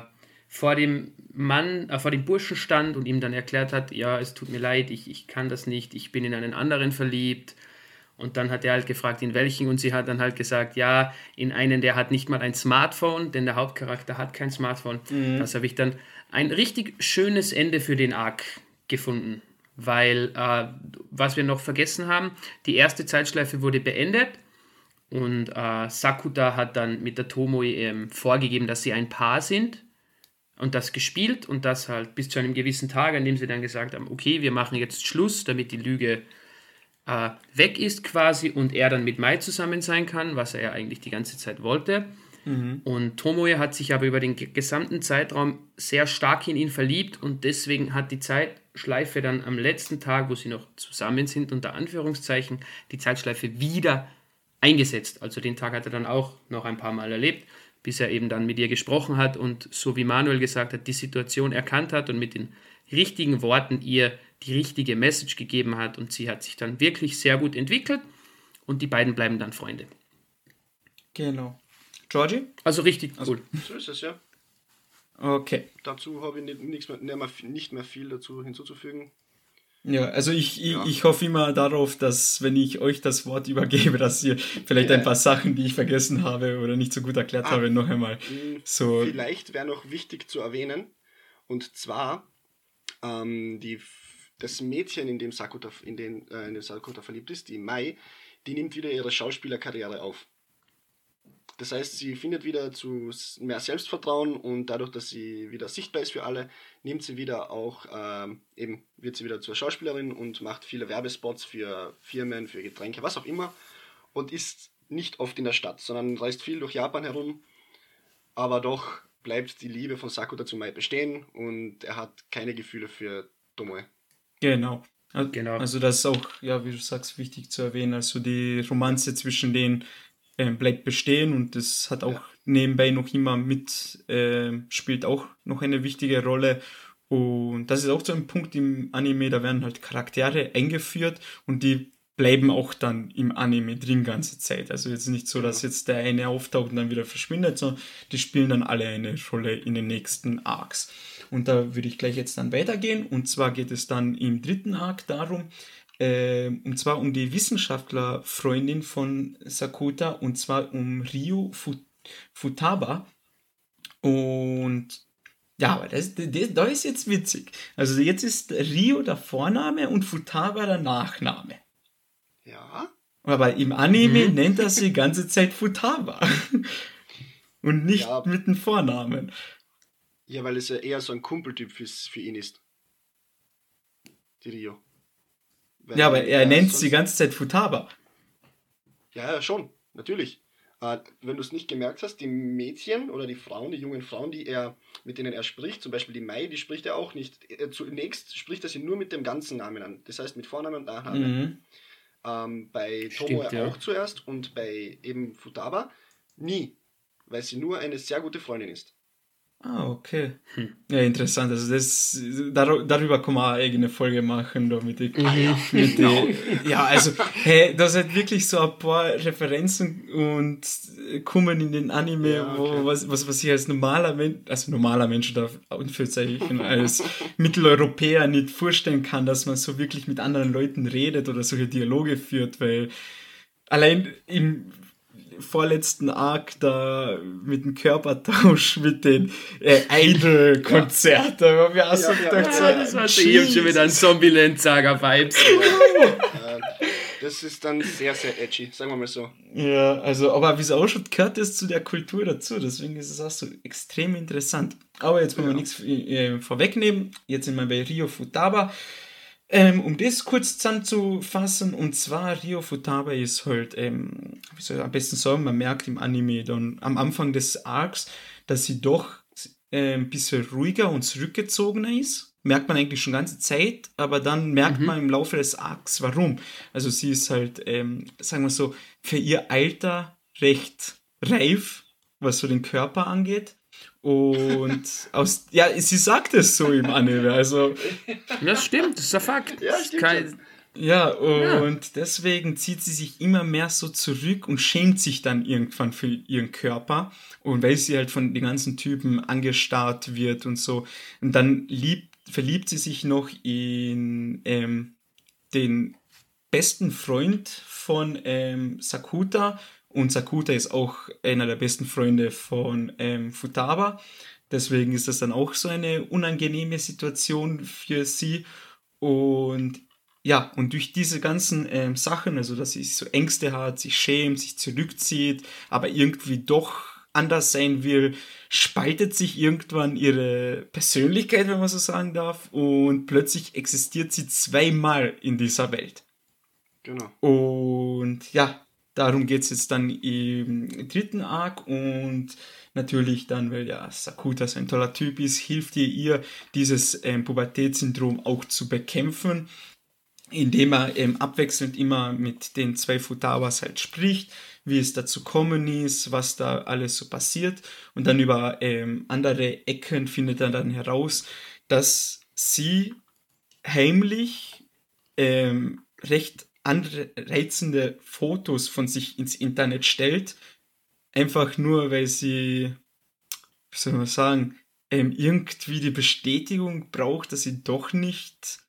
vor dem Mann, äh, vor dem Burschen stand und ihm dann erklärt hat, ja, es tut mir leid, ich, ich kann das nicht, ich bin in einen anderen verliebt. Und dann hat er halt gefragt, in welchen, und sie hat dann halt gesagt, ja, in einen, der hat nicht mal ein Smartphone, denn der Hauptcharakter hat kein Smartphone. Mhm. Das habe ich dann ein richtig schönes Ende für den Arc gefunden. Weil, äh, was wir noch vergessen haben, die erste Zeitschleife wurde beendet und äh, Sakuta hat dann mit der Tomoe ähm, vorgegeben, dass sie ein Paar sind und das gespielt und das halt bis zu einem gewissen Tag, an dem sie dann gesagt haben, okay, wir machen jetzt Schluss, damit die Lüge äh, weg ist quasi und er dann mit Mai zusammen sein kann, was er ja eigentlich die ganze Zeit wollte. Mhm. Und Tomoe hat sich aber über den gesamten Zeitraum sehr stark in ihn verliebt und deswegen hat die Zeitschleife dann am letzten Tag, wo sie noch zusammen sind, unter Anführungszeichen, die Zeitschleife wieder eingesetzt. Also den Tag hat er dann auch noch ein paar Mal erlebt bis er eben dann mit ihr gesprochen hat und so wie Manuel gesagt hat, die Situation erkannt hat und mit den richtigen Worten ihr die richtige Message gegeben hat und sie hat sich dann wirklich sehr gut entwickelt und die beiden bleiben dann Freunde. Genau. Georgie? Also richtig also, cool. So ist es, ja. Okay. Dazu habe ich nicht, nichts mehr, nicht mehr viel dazu hinzuzufügen. Ja, also ich, ja. ich, hoffe immer darauf, dass wenn ich euch das Wort übergebe, dass ihr vielleicht ja. ein paar Sachen, die ich vergessen habe oder nicht so gut erklärt ah, habe, noch einmal hm, so. Vielleicht wäre noch wichtig zu erwähnen, und zwar ähm, die, das Mädchen, in dem Sakuta, in den, äh, in den Sakuta verliebt ist, die Mai, die nimmt wieder ihre Schauspielerkarriere auf. Das heißt, sie findet wieder zu mehr Selbstvertrauen und dadurch, dass sie wieder sichtbar ist für alle, nimmt sie wieder auch, ähm, eben wird sie wieder zur Schauspielerin und macht viele Werbespots für Firmen, für Getränke, was auch immer und ist nicht oft in der Stadt, sondern reist viel durch Japan herum, aber doch bleibt die Liebe von Sakuta zu Mai bestehen und er hat keine Gefühle für Tomoe. Genau. Genau. Also das ist auch, ja, wie du sagst, wichtig zu erwähnen. Also die Romanze zwischen den bleibt bestehen und das hat auch ja. nebenbei noch immer mit, äh, spielt auch noch eine wichtige Rolle. Und das ist auch so ein Punkt im Anime, da werden halt Charaktere eingeführt und die bleiben auch dann im Anime drin ganze Zeit. Also jetzt nicht so, dass jetzt der eine auftaucht und dann wieder verschwindet, sondern die spielen dann alle eine Rolle in den nächsten Arcs. Und da würde ich gleich jetzt dann weitergehen. Und zwar geht es dann im dritten Arc darum, äh, und zwar um die Wissenschaftlerfreundin von Sakuta, und zwar um Ryu Futaba. Und ja, aber das, das, das ist jetzt witzig. Also jetzt ist Ryu der Vorname und Futaba der Nachname. Ja. Aber im Anime mhm. nennt er sie die ganze Zeit Futaba. und nicht ja. mit dem Vornamen. Ja, weil es ja eher so ein Kumpeltyp für, für ihn ist. Die Rio. Ja, aber er nennt sie die ganze Zeit Futaba. Ja, ja, schon, natürlich. Äh, wenn du es nicht gemerkt hast, die Mädchen oder die Frauen, die jungen Frauen, die er, mit denen er spricht, zum Beispiel die Mai, die spricht er auch nicht. Zunächst spricht er sie nur mit dem ganzen Namen an. Das heißt mit Vornamen und Nachnamen. Mhm. Ähm, bei Tomo ja. auch zuerst und bei eben Futaba nie, weil sie nur eine sehr gute Freundin ist. Ah, okay. Hm. Ja, interessant. Also das, dar, darüber kann man eine eigene Folge machen. Da mit die, mhm. mit genau. die, ja, also, hey, da sind wirklich so ein paar Referenzen und kommen in den Anime, ja, okay. wo, was, was, was ich als normaler Mensch, also normaler Mensch da Anführungszeichen, als Mitteleuropäer nicht vorstellen kann, dass man so wirklich mit anderen Leuten redet oder solche Dialoge führt, weil allein im vorletzten Arc da mit dem Körpertausch mit den äh, Idol-Konzerten. Ja. Wir ja, ja, ja, das war schon wieder ein Zombieland-Saga-Vibes. das ist dann sehr, sehr edgy, sagen wir mal so. Ja, also, aber wie es auch schon gehört ist zu der Kultur dazu, deswegen ist es auch so extrem interessant. Aber jetzt wollen wir nichts äh, vorwegnehmen. Jetzt sind wir bei Rio Futaba. Ähm, um das kurz zusammenzufassen, und zwar Rio Futaba ist halt, ähm, wie soll ich am besten sagen, man merkt im Anime dann am Anfang des Arcs, dass sie doch äh, ein bisschen ruhiger und zurückgezogener ist. Merkt man eigentlich schon ganze Zeit, aber dann merkt mhm. man im Laufe des Arcs, warum. Also sie ist halt, ähm, sagen wir so, für ihr Alter recht reif, was so den Körper angeht. Und aus, ja, sie sagt es so im Anime, also. Das stimmt, das ist ein Fakt. Ja, stimmt. Kein, ja, und ja. deswegen zieht sie sich immer mehr so zurück und schämt sich dann irgendwann für ihren Körper. Und weil sie halt von den ganzen Typen angestarrt wird und so. Und dann liebt, verliebt sie sich noch in ähm, den besten Freund von ähm, Sakuta und Sakuta ist auch einer der besten Freunde von ähm, Futaba. Deswegen ist das dann auch so eine unangenehme Situation für sie. Und ja, und durch diese ganzen ähm, Sachen, also dass sie so Ängste hat, sich schämt, sich zurückzieht, aber irgendwie doch anders sein will, spaltet sich irgendwann ihre Persönlichkeit, wenn man so sagen darf, und plötzlich existiert sie zweimal in dieser Welt. Genau. Und ja, Darum geht es jetzt dann im dritten Arc und natürlich dann, weil ja Sakuta so ein toller Typ ist, hilft ihr ihr, dieses ähm, Pubertätssyndrom auch zu bekämpfen, indem er ähm, abwechselnd immer mit den zwei Futawas halt spricht, wie es dazu kommen ist, was da alles so passiert. Und dann über ähm, andere Ecken findet er dann heraus, dass sie heimlich ähm, recht anreizende Fotos von sich ins Internet stellt, einfach nur, weil sie, wie soll man sagen, ähm, irgendwie die Bestätigung braucht, dass sie doch nicht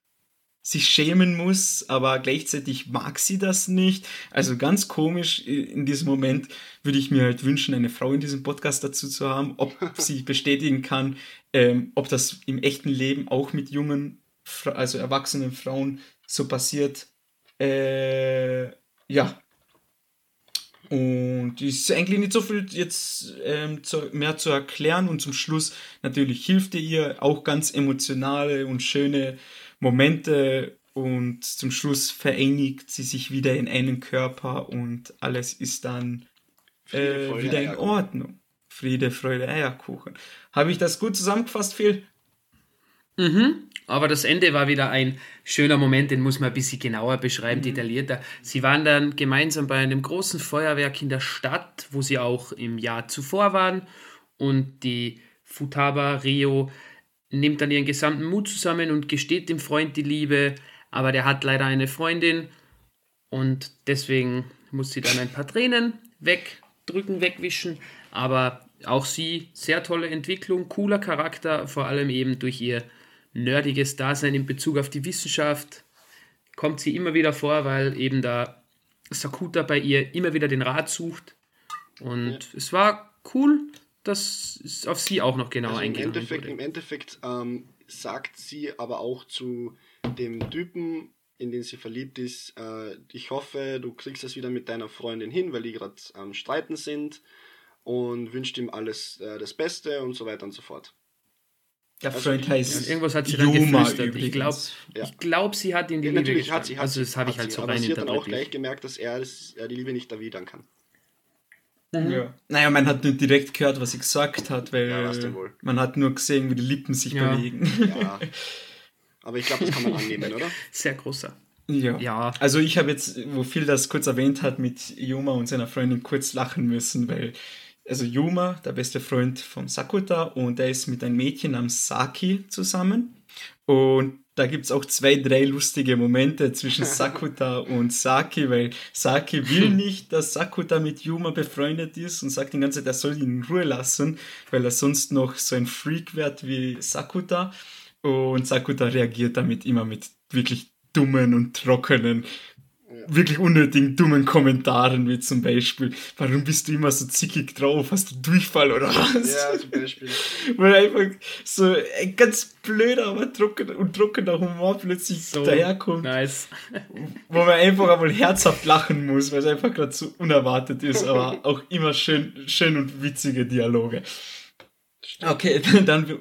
sich schämen muss, aber gleichzeitig mag sie das nicht. Also ganz komisch in diesem Moment würde ich mir halt wünschen, eine Frau in diesem Podcast dazu zu haben, ob sie bestätigen kann, ähm, ob das im echten Leben auch mit jungen, also erwachsenen Frauen so passiert äh, ja. Und es ist eigentlich nicht so viel jetzt ähm, zu, mehr zu erklären und zum Schluss natürlich hilft ihr auch ganz emotionale und schöne Momente und zum Schluss vereinigt sie sich wieder in einen Körper und alles ist dann äh, wieder in Ordnung. Friede, Freude, Eierkuchen. Habe ich das gut zusammengefasst, Phil? Mhm. Aber das Ende war wieder ein schöner Moment, den muss man ein bisschen genauer beschreiben, mhm. detaillierter. Sie waren dann gemeinsam bei einem großen Feuerwerk in der Stadt, wo sie auch im Jahr zuvor waren. Und die Futaba Rio nimmt dann ihren gesamten Mut zusammen und gesteht dem Freund die Liebe. Aber der hat leider eine Freundin und deswegen muss sie dann ein paar Tränen wegdrücken, wegwischen. Aber auch sie, sehr tolle Entwicklung, cooler Charakter, vor allem eben durch ihr nerdiges Dasein in Bezug auf die Wissenschaft kommt sie immer wieder vor, weil eben da Sakuta bei ihr immer wieder den Rat sucht. Und ja. es war cool, dass es auf sie auch noch genau also eingegangen Endeffekt, wurde. Im Endeffekt ähm, sagt sie aber auch zu dem Typen, in den sie verliebt ist, äh, ich hoffe, du kriegst das wieder mit deiner Freundin hin, weil die gerade am ähm, Streiten sind und wünscht ihm alles äh, das Beste und so weiter und so fort. Der also Freund heißt irgendwas hat sie dann Juma geflüstert. Ich glaube, ja. glaub, sie hat ihn die ja, Liebe Natürlich hat sie, hat Also das habe ich halt sie, so rein sie hat dann auch gleich gemerkt, dass er, das, er die Liebe nicht erwidern kann. Mhm. Ja. Naja, man hat nicht direkt gehört, was sie gesagt hat, weil ja, man hat nur gesehen, wie die Lippen sich ja. bewegen. Ja. Aber ich glaube, das kann man annehmen, oder? Sehr großer. Ja. ja. Also ich habe jetzt, wo Phil das kurz erwähnt hat, mit Yuma und seiner Freundin kurz lachen müssen, weil also Yuma, der beste Freund von Sakuta, und er ist mit einem Mädchen namens Saki zusammen. Und da gibt es auch zwei, drei lustige Momente zwischen Sakuta und Saki, weil Saki will nicht, dass Sakuta mit Yuma befreundet ist und sagt die ganze Zeit, er soll ihn in Ruhe lassen, weil er sonst noch so ein Freak wird wie Sakuta. Und Sakuta reagiert damit immer mit wirklich dummen und trockenen wirklich unnötigen, dummen Kommentaren, wie zum Beispiel, warum bist du immer so zickig drauf? Hast du Durchfall oder was? Ja, zum Beispiel. Weil einfach so ein ganz blöder, aber trocken und trockener Humor plötzlich So daherkommt, Nice. wo man einfach einmal herzhaft lachen muss, weil es einfach gerade so unerwartet ist, aber auch immer schön, schön und witzige Dialoge. Okay, dann,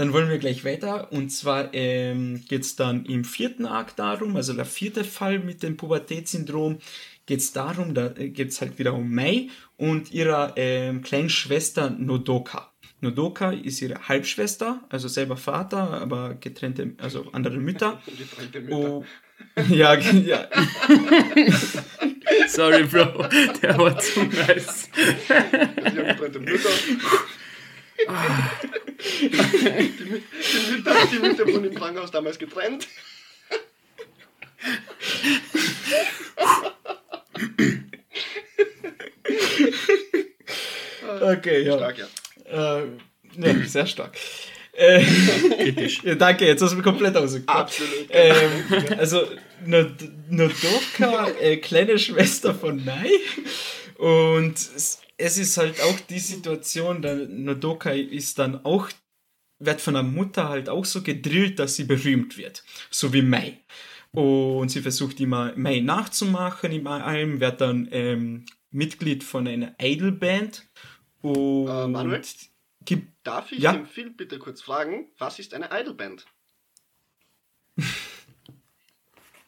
dann wollen wir gleich weiter. Und zwar ähm, geht es dann im vierten Arc darum, also der vierte Fall mit dem Pubertätssyndrom, geht es darum, da geht es halt wieder um Mei und ihrer ähm, kleinen Schwester Nodoka. Nodoka ist ihre Halbschwester, also selber Vater, aber getrennte, also andere Mütter. Getrennte Mütter. Oh, ja, ja, Sorry, Bro. Der war zu nice. Getrennte Mütter. Die, Mü- die, Mütter, die Mütter wurden im Krankenhaus damals getrennt. okay, ja. Stark, ja. Äh, ja, sehr stark. Äh, ja, danke, jetzt hast du mich komplett ausgekommen. Absolut. Ähm, also, Nod- Nodoka, äh, kleine Schwester von Nai. Und es, ist halt auch die Situation, da Nodoka ist dann auch, wird von der Mutter halt auch so gedrillt, dass sie berühmt wird. So wie Mai. Und sie versucht immer Mai nachzumachen in allem, wird dann ähm, Mitglied von einer Idol-Band. Und Äh, Manuel? gibt Darf ich Ja. den Phil bitte kurz fragen, was ist eine Idolband?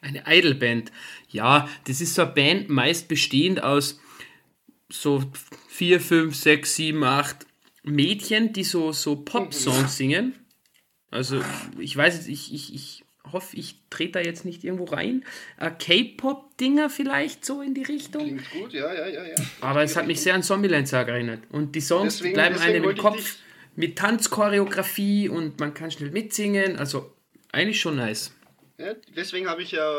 Eine Idolband. Ja, das ist so eine Band, meist bestehend aus so vier, fünf, sechs, sieben, acht Mädchen, die so, so Pop-Songs singen. Also, ich weiß jetzt, ich, ich, ich hoffe, ich trete da jetzt nicht irgendwo rein. Äh, K-Pop-Dinger vielleicht so in die Richtung. Klingt gut, ja, ja, ja, ja. Aber es hat mich sehr an Zombieland Saga erinnert. Und die Songs die Deswegen- bleiben deswegen einem im Kopf mit Tanzchoreografie und man kann schnell mitsingen. Also eigentlich schon nice. ja deswegen habe ich ja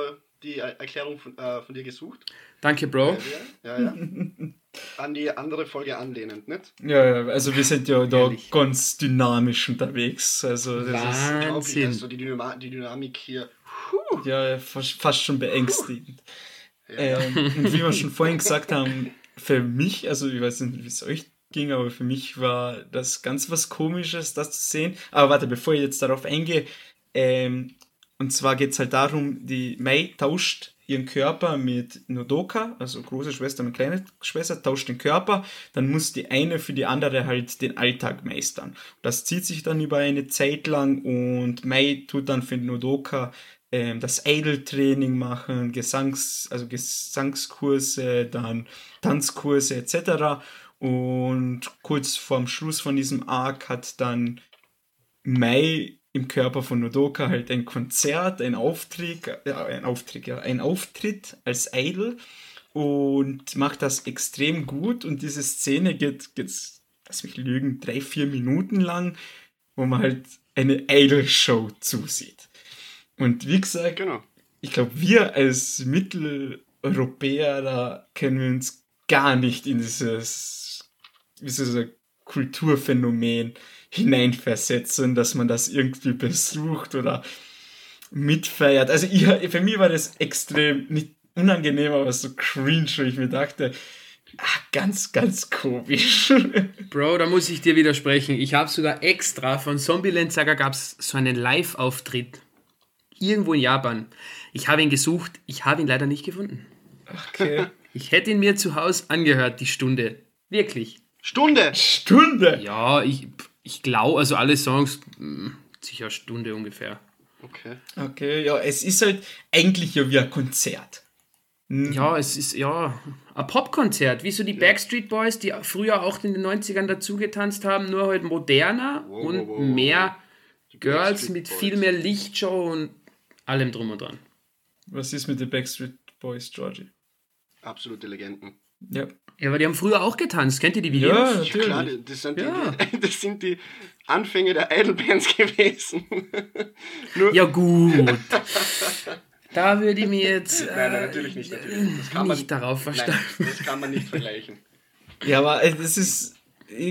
die Er- Erklärung von, äh, von dir gesucht. Danke, Bro. Ja, ja. An die andere Folge anlehnend, nicht? Ja, ja, also wir sind ja da Ehrlich. ganz dynamisch unterwegs. Also das ist Wahnsinn. also die, Dynama die Dynamik hier. ja fast, schon beängstigend. Ähm, und wie wir schon vorhin gesagt haben, für mich, also ich weiß nicht, wie es euch ging, aber für mich war das ganz was Komisches, das zu sehen. Aber warte, bevor ich jetzt darauf eingehe, ähm, und zwar geht es halt darum, die Mei tauscht ihren Körper mit Nodoka, also große Schwester mit kleine Schwester, tauscht den Körper, dann muss die eine für die andere halt den Alltag meistern. Das zieht sich dann über eine Zeit lang und Mei tut dann für Nodoka ähm, das Idol-Training machen, Gesangs, also Gesangskurse, dann Tanzkurse etc. Und kurz vorm Schluss von diesem Arc hat dann Mai im Körper von Nodoka halt ein Konzert, ein Auftritt, ja, ein Auftritt, ja, ein Auftritt als Idol und macht das extrem gut und diese Szene geht, geht lass mich lügen, drei, vier Minuten lang, wo man halt eine Idol-Show zusieht. Und wie gesagt, Genau. ich glaube, wir als Mitteleuropäer, da können wir uns gar nicht in dieses, dieses Kulturphänomen hineinversetzen, dass man das irgendwie besucht oder mitfeiert. Also ich, für mich war das extrem, nicht unangenehm, aber so cringe, wo ich mir dachte, ach, ganz, ganz komisch. Bro, da muss ich dir widersprechen. Ich habe sogar extra von Zombieland Saga gab es so einen Live-Auftritt. Irgendwo in Japan. Ich habe ihn gesucht, ich habe ihn leider nicht gefunden. Okay. Ich hätte ihn mir zu Hause angehört, die Stunde. Wirklich. Stunde! Stunde! Ja, ich, ich glaube, also alle Songs, mh, sicher eine Stunde ungefähr. Okay. Okay, ja, es ist halt eigentlich ja wie ein Konzert. Ja, es ist ja ein Popkonzert, wie so die Backstreet Boys, die früher auch in den 90ern dazu getanzt haben, nur halt moderner Wow, und wow, wow, mehr Girls mit Boys. viel mehr Lichtshow und allem drum und dran. Was ist mit den Backstreet Boys, Georgie? Absolute Legenden. Ja. Ja, aber die haben früher auch getanzt. Kennt ihr die Videos? Ja, Ja, natürlich. klar, das sind, Ja. die, das sind die Anfänge der Idolbands gewesen. Nur, Ja, gut. da würde ich mir jetzt Nein, nein, äh, natürlich nicht. Natürlich. Das kann man, nicht darauf verstanden. das kann man nicht vergleichen. Ja, aber äh, das ist.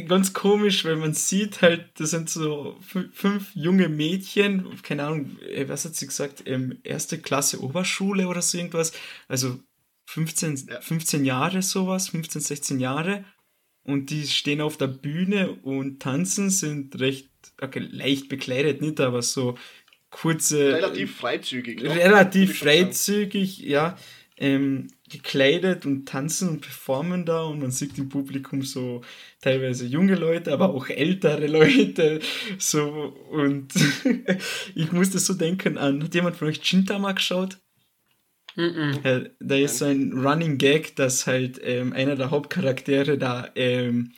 ganz komisch, weil man sieht halt, das sind so fünf junge Mädchen, keine Ahnung, äh, was hat sie gesagt, ähm, erste Klasse Oberschule oder so irgendwas, also 15, ja. 15 Jahre sowas, 15, 16 Jahre und die stehen auf der Bühne und tanzen, sind recht, okay, leicht bekleidet, nicht, aber so kurze... Relativ freizügig. Relativ freizügig, ja. Ähm, gekleidet und tanzen und performen da und man sieht im Publikum so teilweise junge Leute, aber auch ältere Leute. So und ich musste so denken an, hat jemand von euch Chintama geschaut? Mm -mm. Da ist so ein Running Gag, dass halt ähm, einer der Hauptcharaktere da ähm,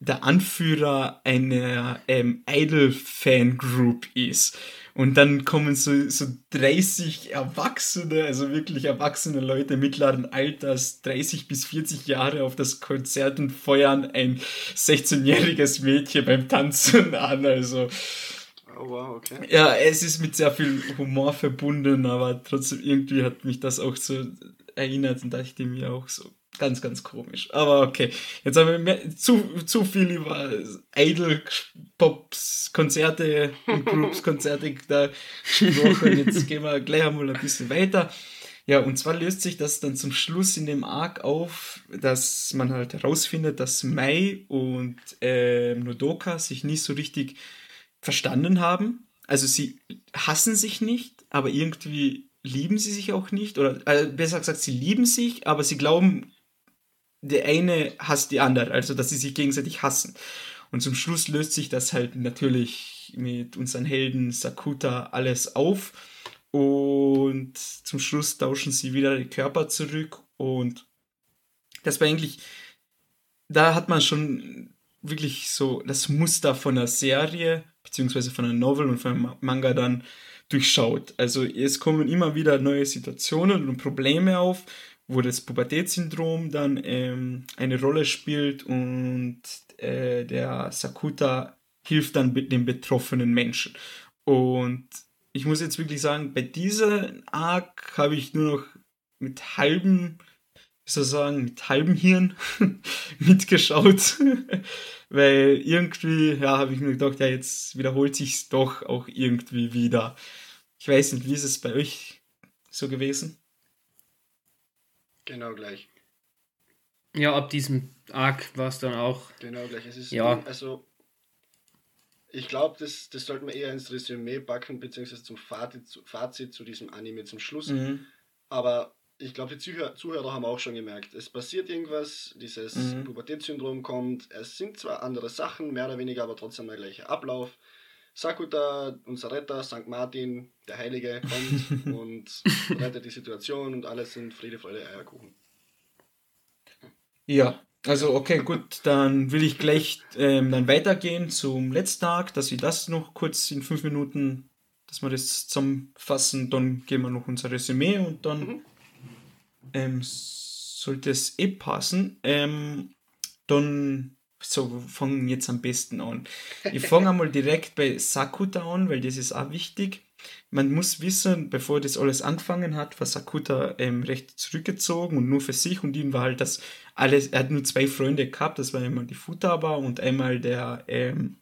der Anführer einer ähm, Idol-Fan-Group ist. Und dann kommen so, so 30 Erwachsene, also wirklich erwachsene Leute mittleren Alters, 30 bis 40 Jahre auf das Konzert und feuern ein 16-jähriges Mädchen beim Tanzen an. Also. Oh wow, okay. Ja, es ist mit sehr viel Humor verbunden, aber trotzdem irgendwie hat mich das auch so erinnert und dachte mir auch so, Ganz, ganz komisch. Aber okay. Jetzt haben wir mehr, zu, zu viel über Idol-Pops, Konzerte und Groups, Konzerte da gesprochen. Jetzt gehen wir gleich einmal ein bisschen weiter. Ja, und zwar löst sich das dann zum Schluss in dem Arc auf, dass man halt herausfindet, dass Mai und äh, Nodoka sich nicht so richtig verstanden haben. Also sie hassen sich nicht, aber irgendwie lieben sie sich auch nicht. Oder äh, besser gesagt, sie lieben sich, aber sie glauben der eine hasst die andere, also dass sie sich gegenseitig hassen. Und zum Schluss löst sich das halt natürlich mit unseren Helden Sakuta alles auf. Und zum Schluss tauschen sie wieder die Körper zurück. Und das war eigentlich, da hat man schon wirklich so das Muster von der Serie, beziehungsweise von der Novel und von einem Manga dann durchschaut. Also es kommen immer wieder neue Situationen und Probleme auf wo das Pubertätssyndrom dann ähm, eine Rolle spielt und äh, der Sakuta hilft dann den betroffenen Menschen. Und ich muss jetzt wirklich sagen, bei dieser Arc habe ich nur noch mit halbem, wie soll ich sagen, mit halbem Hirn mitgeschaut. Weil irgendwie, ja, habe ich mir gedacht, ja, jetzt wiederholt sich es doch auch irgendwie wieder. Ich weiß nicht, wie ist es bei euch so gewesen? Genau gleich. Ja, ab diesem Arc war es dann auch. Genau gleich. Es ist ja. also ich glaube, das, das sollten wir eher ins Resümee packen, beziehungsweise zum Fazit, Fazit zu diesem Anime zum Schluss. Mhm. Aber ich glaube, die Zuhörer, Zuhörer, haben auch schon gemerkt, es passiert irgendwas, dieses mhm. Pubertätssyndrom kommt, es sind zwar andere Sachen, mehr oder weniger, aber trotzdem der gleiche Ablauf. Sakuta, unser Retter, St. Martin, der Heilige, kommt und rettet die Situation und alles sind Friede, Freude, Eierkuchen. Ja, also okay, gut, dann will ich gleich ähm, dann weitergehen zum letzten Tag, dass wir das noch kurz in fünf Minuten, dass wir das zusammenfassen, dann gehen wir noch unser Resümee und dann mhm. Ähm, sollte es eh passen. Ähm, dann so fangen jetzt am besten an. Ich fange einmal direkt bei Sakuta an, weil das ist auch wichtig. Man muss wissen, bevor das alles angefangen hat, war Sakuta ähm, recht zurückgezogen und nur für sich und ihm war halt das alles, er hat nur zwei Freunde gehabt, das war einmal die Futaba und einmal der, ähm,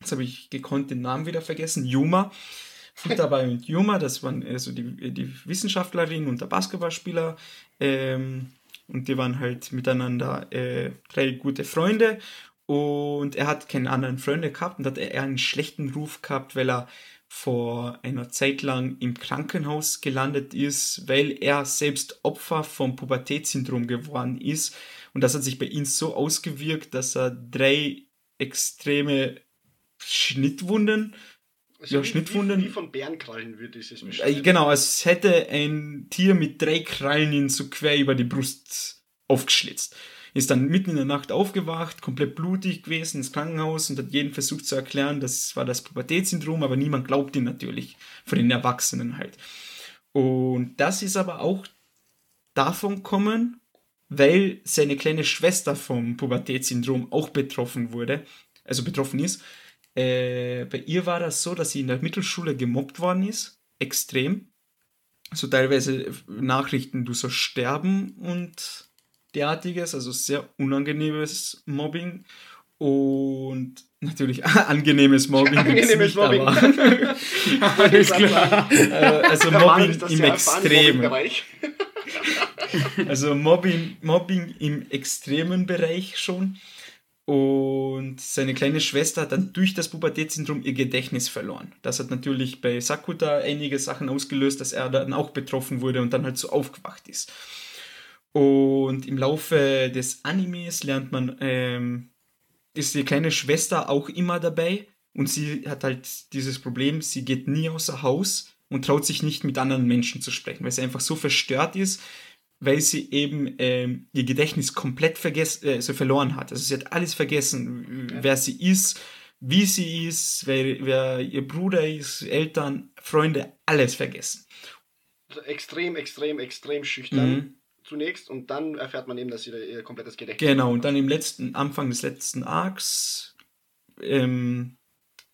jetzt habe ich gekonnt den Namen wieder vergessen, Yuma. Futaba und Yuma, das waren also die, die Wissenschaftlerin und der Basketballspieler. Ähm, und die waren halt miteinander äh, drei gute Freunde und er hat keine anderen Freunde gehabt und hat er einen schlechten Ruf gehabt, weil er vor einer Zeit lang im Krankenhaus gelandet ist, weil er selbst Opfer vom Pubertätssyndrom geworden ist. Und das hat sich bei ihm so ausgewirkt, dass er drei extreme Schnittwunden also ja, wie, Schnittwunden. Wie, wie von Bärenkrallen würde ich es beschreiben. Genau, als hätte ein Tier mit drei Krallen ihn so quer über die Brust aufgeschlitzt. Ist dann mitten in der Nacht aufgewacht, komplett blutig gewesen ins Krankenhaus und hat jeden versucht zu erklären, das war das Pubertätssyndrom, aber niemand glaubt ihm natürlich, von den Erwachsenen halt. Und das ist aber auch davon kommen, weil seine kleine Schwester vom Pubertätssyndrom auch betroffen wurde, also betroffen ist äh, bei ihr war das so, dass sie in der Mittelschule gemobbt worden ist, extrem. So teilweise Nachrichten, du sollst sterben und derartiges, also sehr unangenehmes Mobbing. Und natürlich angenehmes Mobbing. Angenehmes Mobbing. Alles klar. äh, also Mobbing im Extremen. Also Mobbing, Mobbing im extremen Bereich schon. Und seine kleine Schwester hat dann durch das Pubertätssyndrom ihr Gedächtnis verloren. Das hat natürlich bei Sakuta einige Sachen ausgelöst, dass er dann auch betroffen wurde und dann halt so aufgewacht ist. Und im Laufe des Animes lernt man, ähm, ist die kleine Schwester auch immer dabei und sie hat halt dieses Problem, sie geht nie außer Haus und traut sich nicht mit anderen Menschen zu sprechen, weil sie einfach so verstört ist, weil sie eben ähm, ihr Gedächtnis komplett vergessen, äh, so verloren hat. Also sie hat alles vergessen, Ja. wer sie ist, wie sie ist, wer, wer ihr Bruder ist, Eltern, Freunde, alles vergessen. Extrem, extrem, extrem schüchtern Mhm. zunächst und dann erfährt man eben, dass sie ihr komplettes Gedächtnis Genau, und dann im letzten, Anfang des letzten Arcs ähm,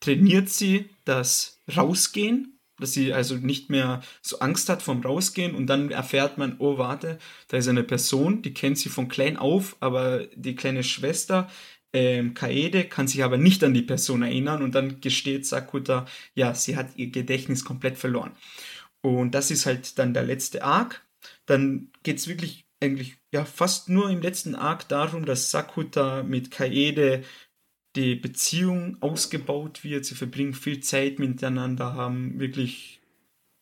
trainiert sie das Rausgehen, dass sie also nicht mehr so Angst hat vom Rausgehen und dann erfährt man, oh warte, da ist eine Person, die kennt sie von klein auf, aber die kleine Schwester, ähm, Kaede, kann sich aber nicht an die Person erinnern und dann gesteht Sakuta, ja, sie hat ihr Gedächtnis komplett verloren. Und das ist halt dann der letzte Arc. Dann geht es wirklich eigentlich ja fast nur im letzten Arc darum, dass Sakuta mit Kaede die Beziehung ausgebaut wird. Sie verbringen viel Zeit miteinander, haben wirklich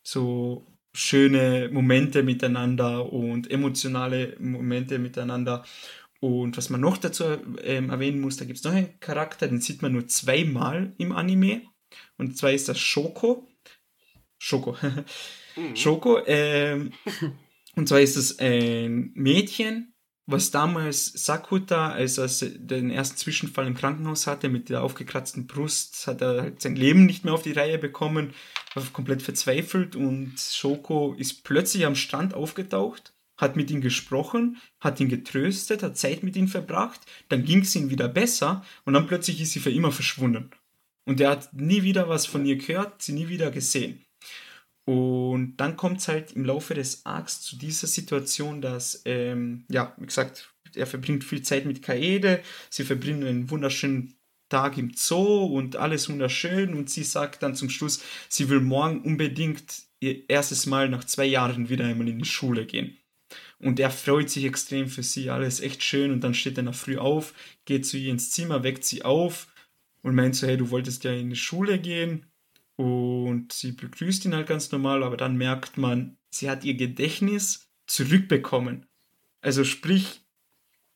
so schöne Momente miteinander und emotionale Momente miteinander. Und was man noch dazu ähm, erwähnen muss, da gibt es noch einen Charakter, den sieht man nur zweimal im Anime. Und zwar ist das Shoko. Shoko. Mhm. Shoko. Ähm, und zwar ist es ein Mädchen, was damals Sakuta, als er den ersten Zwischenfall im Krankenhaus hatte, mit der aufgekratzten Brust, hat er halt sein Leben nicht mehr auf die Reihe bekommen, war komplett verzweifelt und Shoko ist plötzlich am Strand aufgetaucht, hat mit ihm gesprochen, hat ihn getröstet, hat Zeit mit ihm verbracht, dann ging es ihm wieder besser und dann plötzlich ist sie für immer verschwunden. Und er hat nie wieder was von ihr gehört, sie nie wieder gesehen. Und dann kommt es halt im Laufe des Arcs zu dieser Situation, dass, ähm, ja, wie gesagt, er verbringt viel Zeit mit Kaede, sie verbringen einen wunderschönen Tag im Zoo und alles wunderschön und sie sagt dann zum Schluss, sie will morgen unbedingt ihr erstes Mal nach zwei Jahren wieder einmal in die Schule gehen. Und er freut sich extrem für sie, alles echt schön und dann steht er nach früh auf, geht zu ihr ins Zimmer, weckt sie auf und meint so, hey, du wolltest ja in die Schule gehen und sie begrüßt ihn halt ganz normal, aber dann merkt man, sie hat ihr Gedächtnis zurückbekommen. Also sprich,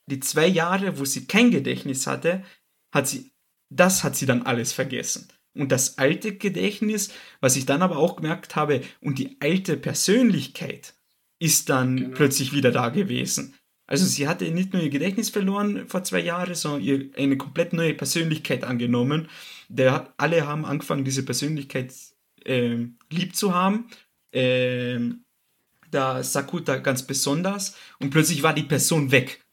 die zwei Jahre, wo sie kein Gedächtnis hatte, hat sie, das hat sie dann alles vergessen. Und das alte Gedächtnis, was ich dann aber auch gemerkt habe, und die alte Persönlichkeit ist dann Genau. plötzlich wieder da gewesen. Also sie hatte nicht nur ihr Gedächtnis verloren vor zwei Jahren, sondern ihr eine komplett neue Persönlichkeit angenommen. Der, alle haben angefangen, diese Persönlichkeit ähm, lieb zu haben. Ähm, da Sakuta ganz besonders. Und plötzlich war die Person weg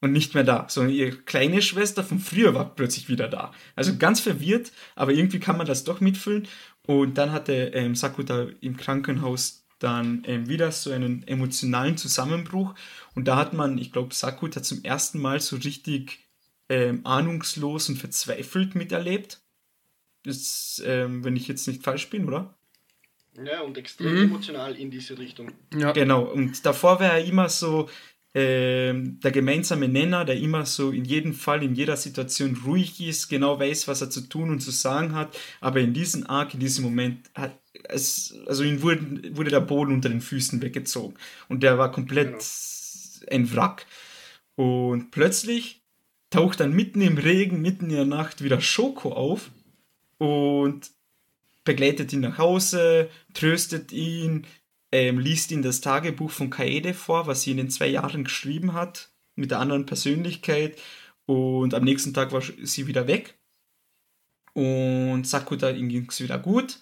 und nicht mehr da, sondern ihre kleine Schwester von früher war plötzlich wieder da. Also ganz verwirrt, aber irgendwie kann man das doch mitfühlen. Und dann hatte ähm, Sakuta im Krankenhaus dann ähm, wieder so einen emotionalen Zusammenbruch. Und da hat man, ich glaube, Sakuta zum ersten Mal so richtig ähm, ahnungslos und verzweifelt miterlebt. Das, ähm, wenn ich jetzt nicht falsch bin, oder? Ja, und extrem Mhm. emotional in diese Richtung. Ja. Genau, und davor war er immer so ähm, der gemeinsame Nenner, der immer so in jedem Fall, in jeder Situation ruhig ist, genau weiß, was er zu tun und zu sagen hat. Aber in diesem Arc, in diesem Moment, hat es, also ihm wurde, wurde der Boden unter den Füßen weggezogen. Und der war komplett ein Wrack. Und plötzlich taucht dann mitten im Regen, mitten in der Nacht wieder Schoko auf und begleitet ihn nach Hause, tröstet ihn, ähm, liest ihn das Tagebuch von Kaede vor, was sie in den zwei Jahren geschrieben hat, mit der anderen Persönlichkeit. Und am nächsten Tag war sie wieder weg. Und Sakuta, ihm ging es wieder gut.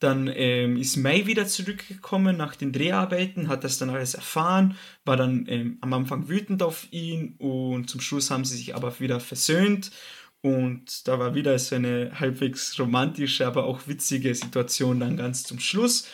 Dann ähm, ist Mai wieder zurückgekommen nach den Dreharbeiten, hat das dann alles erfahren, war dann ähm, am Anfang wütend auf ihn und zum Schluss haben sie sich aber wieder versöhnt. Und da war wieder so eine halbwegs romantische, aber auch witzige Situation dann ganz zum Schluss.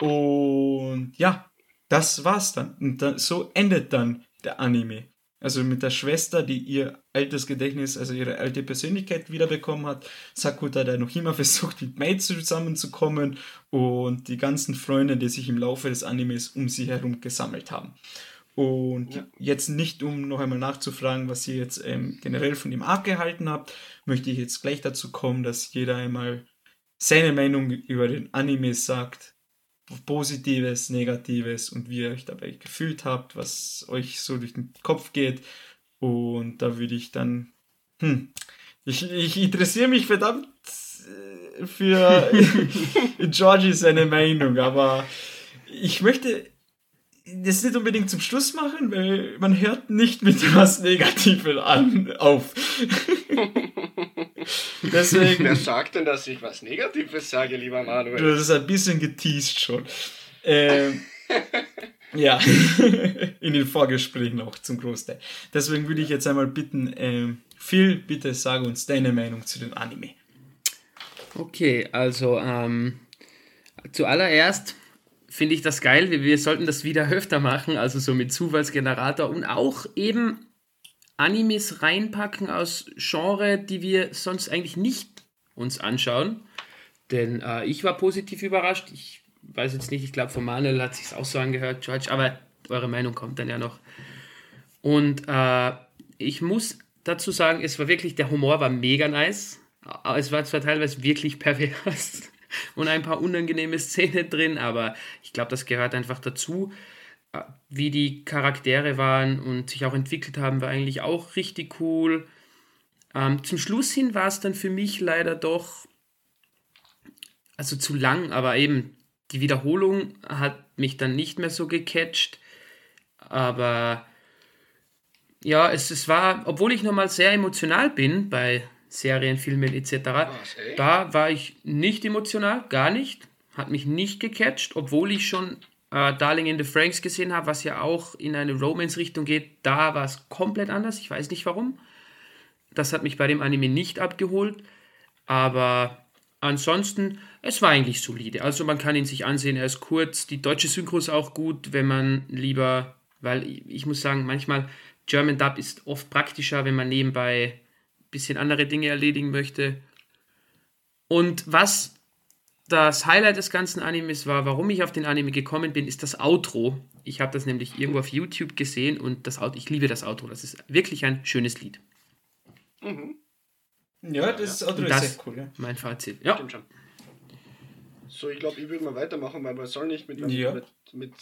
Und ja, das war's dann. Und dann, so endet dann der Anime. also mit der Schwester, die ihr altes Gedächtnis, also ihre alte Persönlichkeit wiederbekommen hat. Sakuta, der noch immer versucht, mit Mei zusammenzukommen und die ganzen Freunde, die sich im Laufe des Animes um sie herum gesammelt haben. Und ja. jetzt nicht, um noch einmal nachzufragen, was ihr jetzt ähm, generell von dem Arc gehalten habt, möchte ich jetzt gleich dazu kommen, dass jeder einmal seine Meinung über den Anime sagt. Positives, Negatives und wie ihr euch dabei gefühlt habt, was euch so durch den Kopf geht. Und da würde ich dann, hm, ich, ich interessiere mich verdammt äh, für Georgie seine Meinung, aber ich möchte das nicht unbedingt zum Schluss machen, weil man hört nicht mit was Negatives an auf. Deswegen, Wer sagt denn, dass ich was Negatives sage, lieber Manuel? Du hast ein bisschen geteased schon. Ähm, ja, in den Vorgesprächen auch zum Großteil. Deswegen würde ich jetzt einmal bitten, ähm, Phil, bitte sag uns deine Meinung zu dem Anime. Okay, also ähm, zuallererst finde ich das geil. Wir, wir sollten das wieder öfter machen, also so mit Zufallsgenerator und auch eben Animes reinpacken aus Genre, die wir sonst eigentlich nicht uns anschauen. Denn äh, ich war positiv überrascht. Ich weiß jetzt nicht, ich glaube, von Manuel hat sich auch so angehört, George, aber eure Meinung kommt dann ja noch. Und äh, ich muss dazu sagen, es war wirklich, der Humor war mega nice. Es war zwar teilweise wirklich pervers, und ein paar unangenehme Szenen drin, aber ich glaube, das gehört einfach dazu. Äh, wie die Charaktere waren und sich auch entwickelt haben, war eigentlich auch richtig cool. Ähm, zum Schluss hin war es dann für mich leider doch, also zu lang, aber eben die Wiederholung hat mich dann nicht mehr so gecatcht. Aber ja, es, es war, obwohl ich nochmal sehr emotional bin bei Serien, Filmen etc. Was, da war ich nicht emotional, gar nicht. Hat mich nicht gecatcht, obwohl ich schon äh, Darling in the Franks gesehen habe, was ja auch in eine Romance-Richtung geht. Da war es komplett anders. Ich weiß nicht warum. Das hat mich bei dem Anime nicht abgeholt. Aber ansonsten, es war eigentlich solide. Also man kann ihn sich ansehen, er ist kurz. Die deutsche Synchro ist auch gut, wenn man lieber, weil ich muss sagen, manchmal German Dub ist oft praktischer, wenn man nebenbei bisschen andere Dinge erledigen möchte. Und was das Highlight des ganzen Animes war, warum ich auf den Anime gekommen bin, ist das Outro. Ich habe das nämlich irgendwo auf YouTube gesehen und das Outro, ich liebe das Outro. Das ist wirklich ein schönes Lied. Mhm. Ja, das Outro ist sehr cool. Ja. Mein Fazit. Ja. Stimmt schon. So, ich glaube, ich würde mal weitermachen, weil man soll nicht mit, ja. mit, mit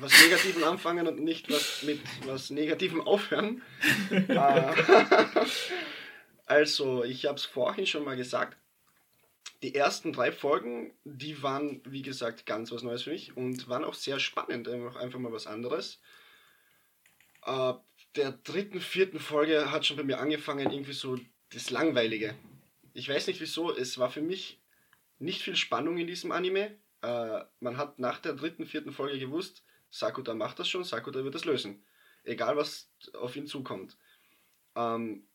was Negativem anfangen und nicht was mit was Negativem aufhören. Also, ich habe es vorhin schon mal gesagt. Die ersten drei Folgen, die waren, wie gesagt, ganz was Neues für mich und waren auch sehr spannend, einfach mal was anderes. Äh, der dritten, vierten Folge hat schon bei mir angefangen, irgendwie so das Langweilige. Ich weiß nicht wieso, es war für mich nicht viel Spannung in diesem Anime. Äh, man hat nach der dritten, vierten Folge gewusst, Sakuta macht das schon, Sakuta wird das lösen. Egal was auf ihn zukommt. Ähm,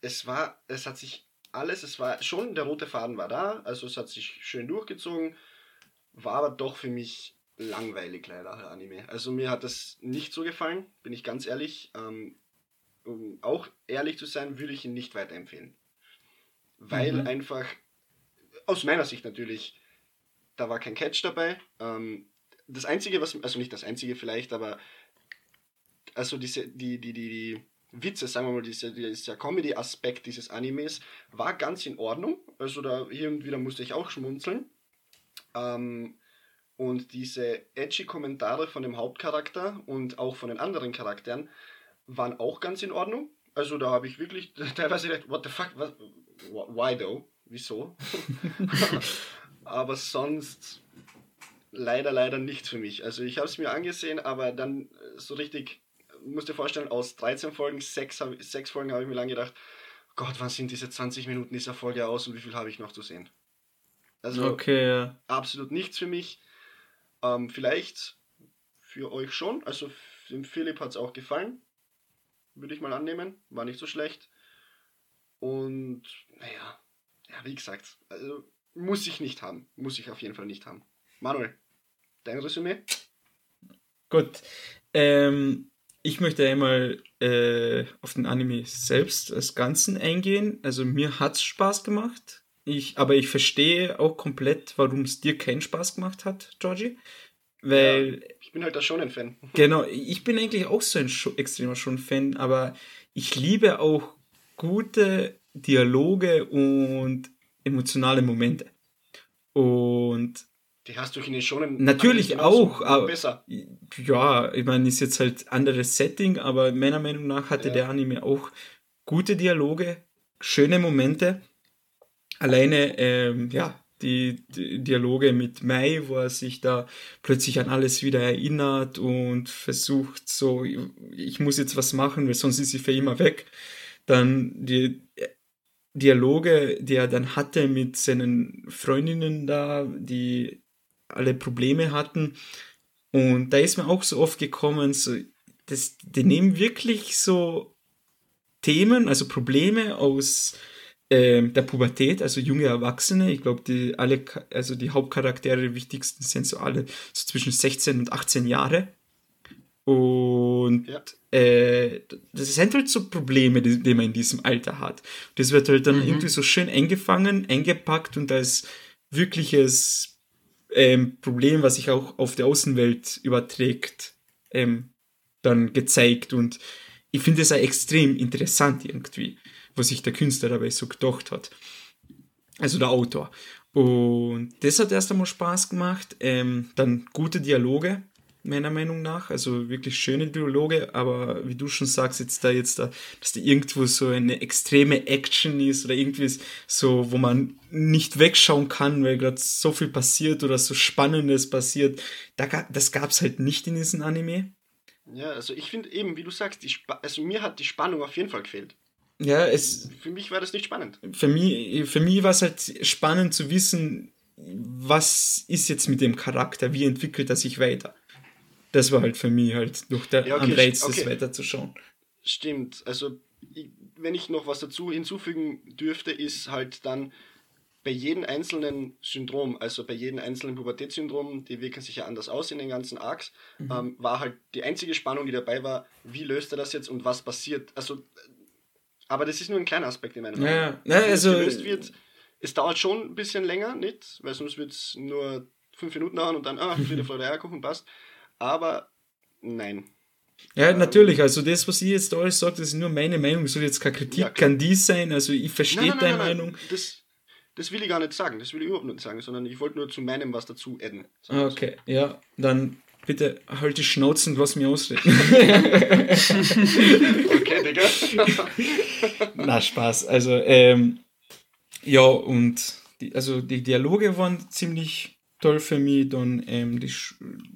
es war, es hat sich alles, es war schon, der rote Faden war da, also es hat sich schön durchgezogen, war aber doch für mich langweilig leider, der Anime. Also mir hat das nicht so gefallen, bin ich ganz ehrlich. Ähm, um auch ehrlich zu sein, würde ich ihn nicht weiterempfehlen. Weil mhm. einfach, aus meiner Sicht natürlich, da war kein Catch dabei. Ähm, das Einzige, was, also nicht das Einzige vielleicht, aber also diese, die, die, die, die Witze, sagen wir mal, dieser, dieser Comedy-Aspekt dieses Animes war ganz in Ordnung. Also da hier und wieder musste ich auch schmunzeln. Ähm, und diese edgy Kommentare von dem Hauptcharakter und auch von den anderen Charakteren waren auch ganz in Ordnung. Also da habe ich wirklich teilweise gedacht, what the fuck, was, why though? Wieso? aber sonst leider, leider nichts für mich. Also ich habe es mir angesehen, aber dann so richtig musst dir vorstellen, aus 13 Folgen, 6, sechs Folgen habe ich mir lange gedacht, Gott, wann sind diese 20 Minuten dieser Folge aus und wie viel habe ich noch zu sehen? Also okay, absolut nichts für mich. Ähm, vielleicht für euch schon. Also dem Philipp hat es auch gefallen. Würde ich mal annehmen. War nicht so schlecht. Und naja, ja, wie gesagt, also muss ich nicht haben. Muss ich auf jeden Fall nicht haben. Manuel, dein Resümee? Gut. Ähm, ich möchte einmal äh, auf den Anime selbst als Ganzen eingehen. Also mir hat es Spaß gemacht. Ich, aber ich verstehe auch komplett, warum es dir keinen Spaß gemacht hat, Georgie. Weil. Ja, ich bin halt da schon ein Fan. Genau, ich bin eigentlich auch so ein extremer schon-Fan, aber ich liebe auch gute Dialoge und emotionale Momente. Und die hast du in schon natürlich auch, aber besser. Ja, ich meine, ist jetzt halt anderes Setting, aber meiner Meinung nach hatte ja. der Anime auch gute Dialoge, schöne Momente. Alleine, ähm, ja, die, die, Dialoge mit Mai, wo er sich da plötzlich an alles wieder erinnert und versucht, so, ich muss jetzt was machen, weil sonst ist sie für immer weg. Dann die Dialoge, die er dann hatte mit seinen Freundinnen da, die alle Probleme hatten. Und da ist mir auch so oft gekommen, so, das, die nehmen wirklich so Themen, also Probleme aus ähm, der Pubertät, also junge Erwachsene. Ich glaube, die alle, also die Hauptcharaktere, die wichtigsten sind so alle so zwischen 16 und 18 Jahre. Und ja. äh, das sind halt so Probleme, die, die, man in diesem Alter hat. Das wird halt dann mhm. irgendwie so schön eingefangen, eingepackt und als wirkliches ähm, Problem, was sich auch auf die Außenwelt überträgt, ähm, dann gezeigt. Und ich finde es extrem interessant irgendwie was sich der Künstler dabei so gedacht hat. Also der Autor. Und das hat erst einmal Spaß gemacht. Ähm, dann gute Dialoge, meiner Meinung nach. Also wirklich schöne Dialoge, aber wie du schon sagst, jetzt da jetzt da, dass da irgendwo so eine extreme Action ist oder irgendwie so, wo man nicht wegschauen kann, weil gerade so viel passiert oder so Spannendes passiert. Da, das gab es halt nicht in diesem Anime. Ja, also ich finde eben, wie du sagst, die also mir hat die Spannung auf jeden Fall gefehlt. Ja, es. Für mich war das nicht spannend. Für mich, für mich war es halt spannend zu wissen, was ist jetzt mit dem Charakter, wie entwickelt er sich weiter. Das war halt für mich halt durch der ja, okay, am Reiz, okay. das weiterzuschauen. Stimmt, also wenn ich noch was dazu hinzufügen dürfte, ist halt dann bei jedem einzelnen Syndrom, also bei jedem einzelnen Pubertätssyndrom, die wirken sich ja anders aus in den ganzen Arcs, mhm. ähm, war halt die einzige Spannung, die dabei war, wie löst er das jetzt und was passiert. Also aber das ist nur ein kleiner Aspekt in meinem ja, ja, also, gelöst wird. Es dauert schon ein bisschen länger, nicht? Weil sonst wird es nur fünf Minuten dauern und dann, ah, Friede, Freude, Eierkuchen passt. Aber nein. Ja, natürlich. Also das, was ich jetzt alles sage, das ist nur meine Meinung. Soll jetzt keine Kritik, ja, kann dies sein. Also ich verstehe deine Meinung. Das, das will ich gar nicht sagen. Das will ich überhaupt nicht sagen, sondern ich wollte nur zu meinem was dazu adden. Okay, ja, dann Bitte halt die Schnauzen und lass mich ausreden. okay, Digga. Na, Spaß. Also, ähm, ja, und die, also die Dialoge waren ziemlich toll für mich. Dann ähm, die,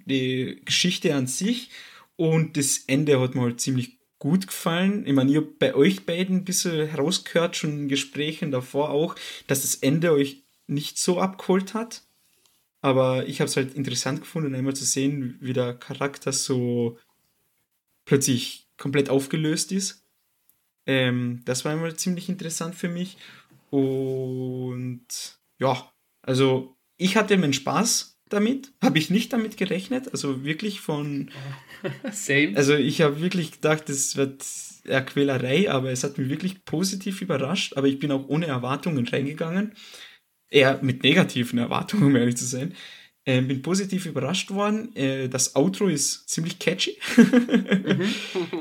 die Geschichte an sich und das Ende hat mir halt ziemlich gut gefallen. Ich meine, ich habe bei euch beiden ein bisschen herausgehört, schon in Gesprächen davor auch, dass das Ende euch nicht so abgeholt hat. Aber ich habe es halt interessant gefunden, einmal zu sehen, wie der Charakter so plötzlich komplett aufgelöst ist. Ähm, das war einmal ziemlich interessant für mich. Und ja, also ich hatte meinen Spaß damit. Habe ich nicht damit gerechnet. Also wirklich von. Same. Also ich habe wirklich gedacht, es wird eher Quälerei, aber es hat mich wirklich positiv überrascht. Aber ich bin auch ohne Erwartungen reingegangen eher mit negativen Erwartungen, um ehrlich zu sein. Äh, bin positiv überrascht worden. Äh, das Outro ist ziemlich catchy. mhm.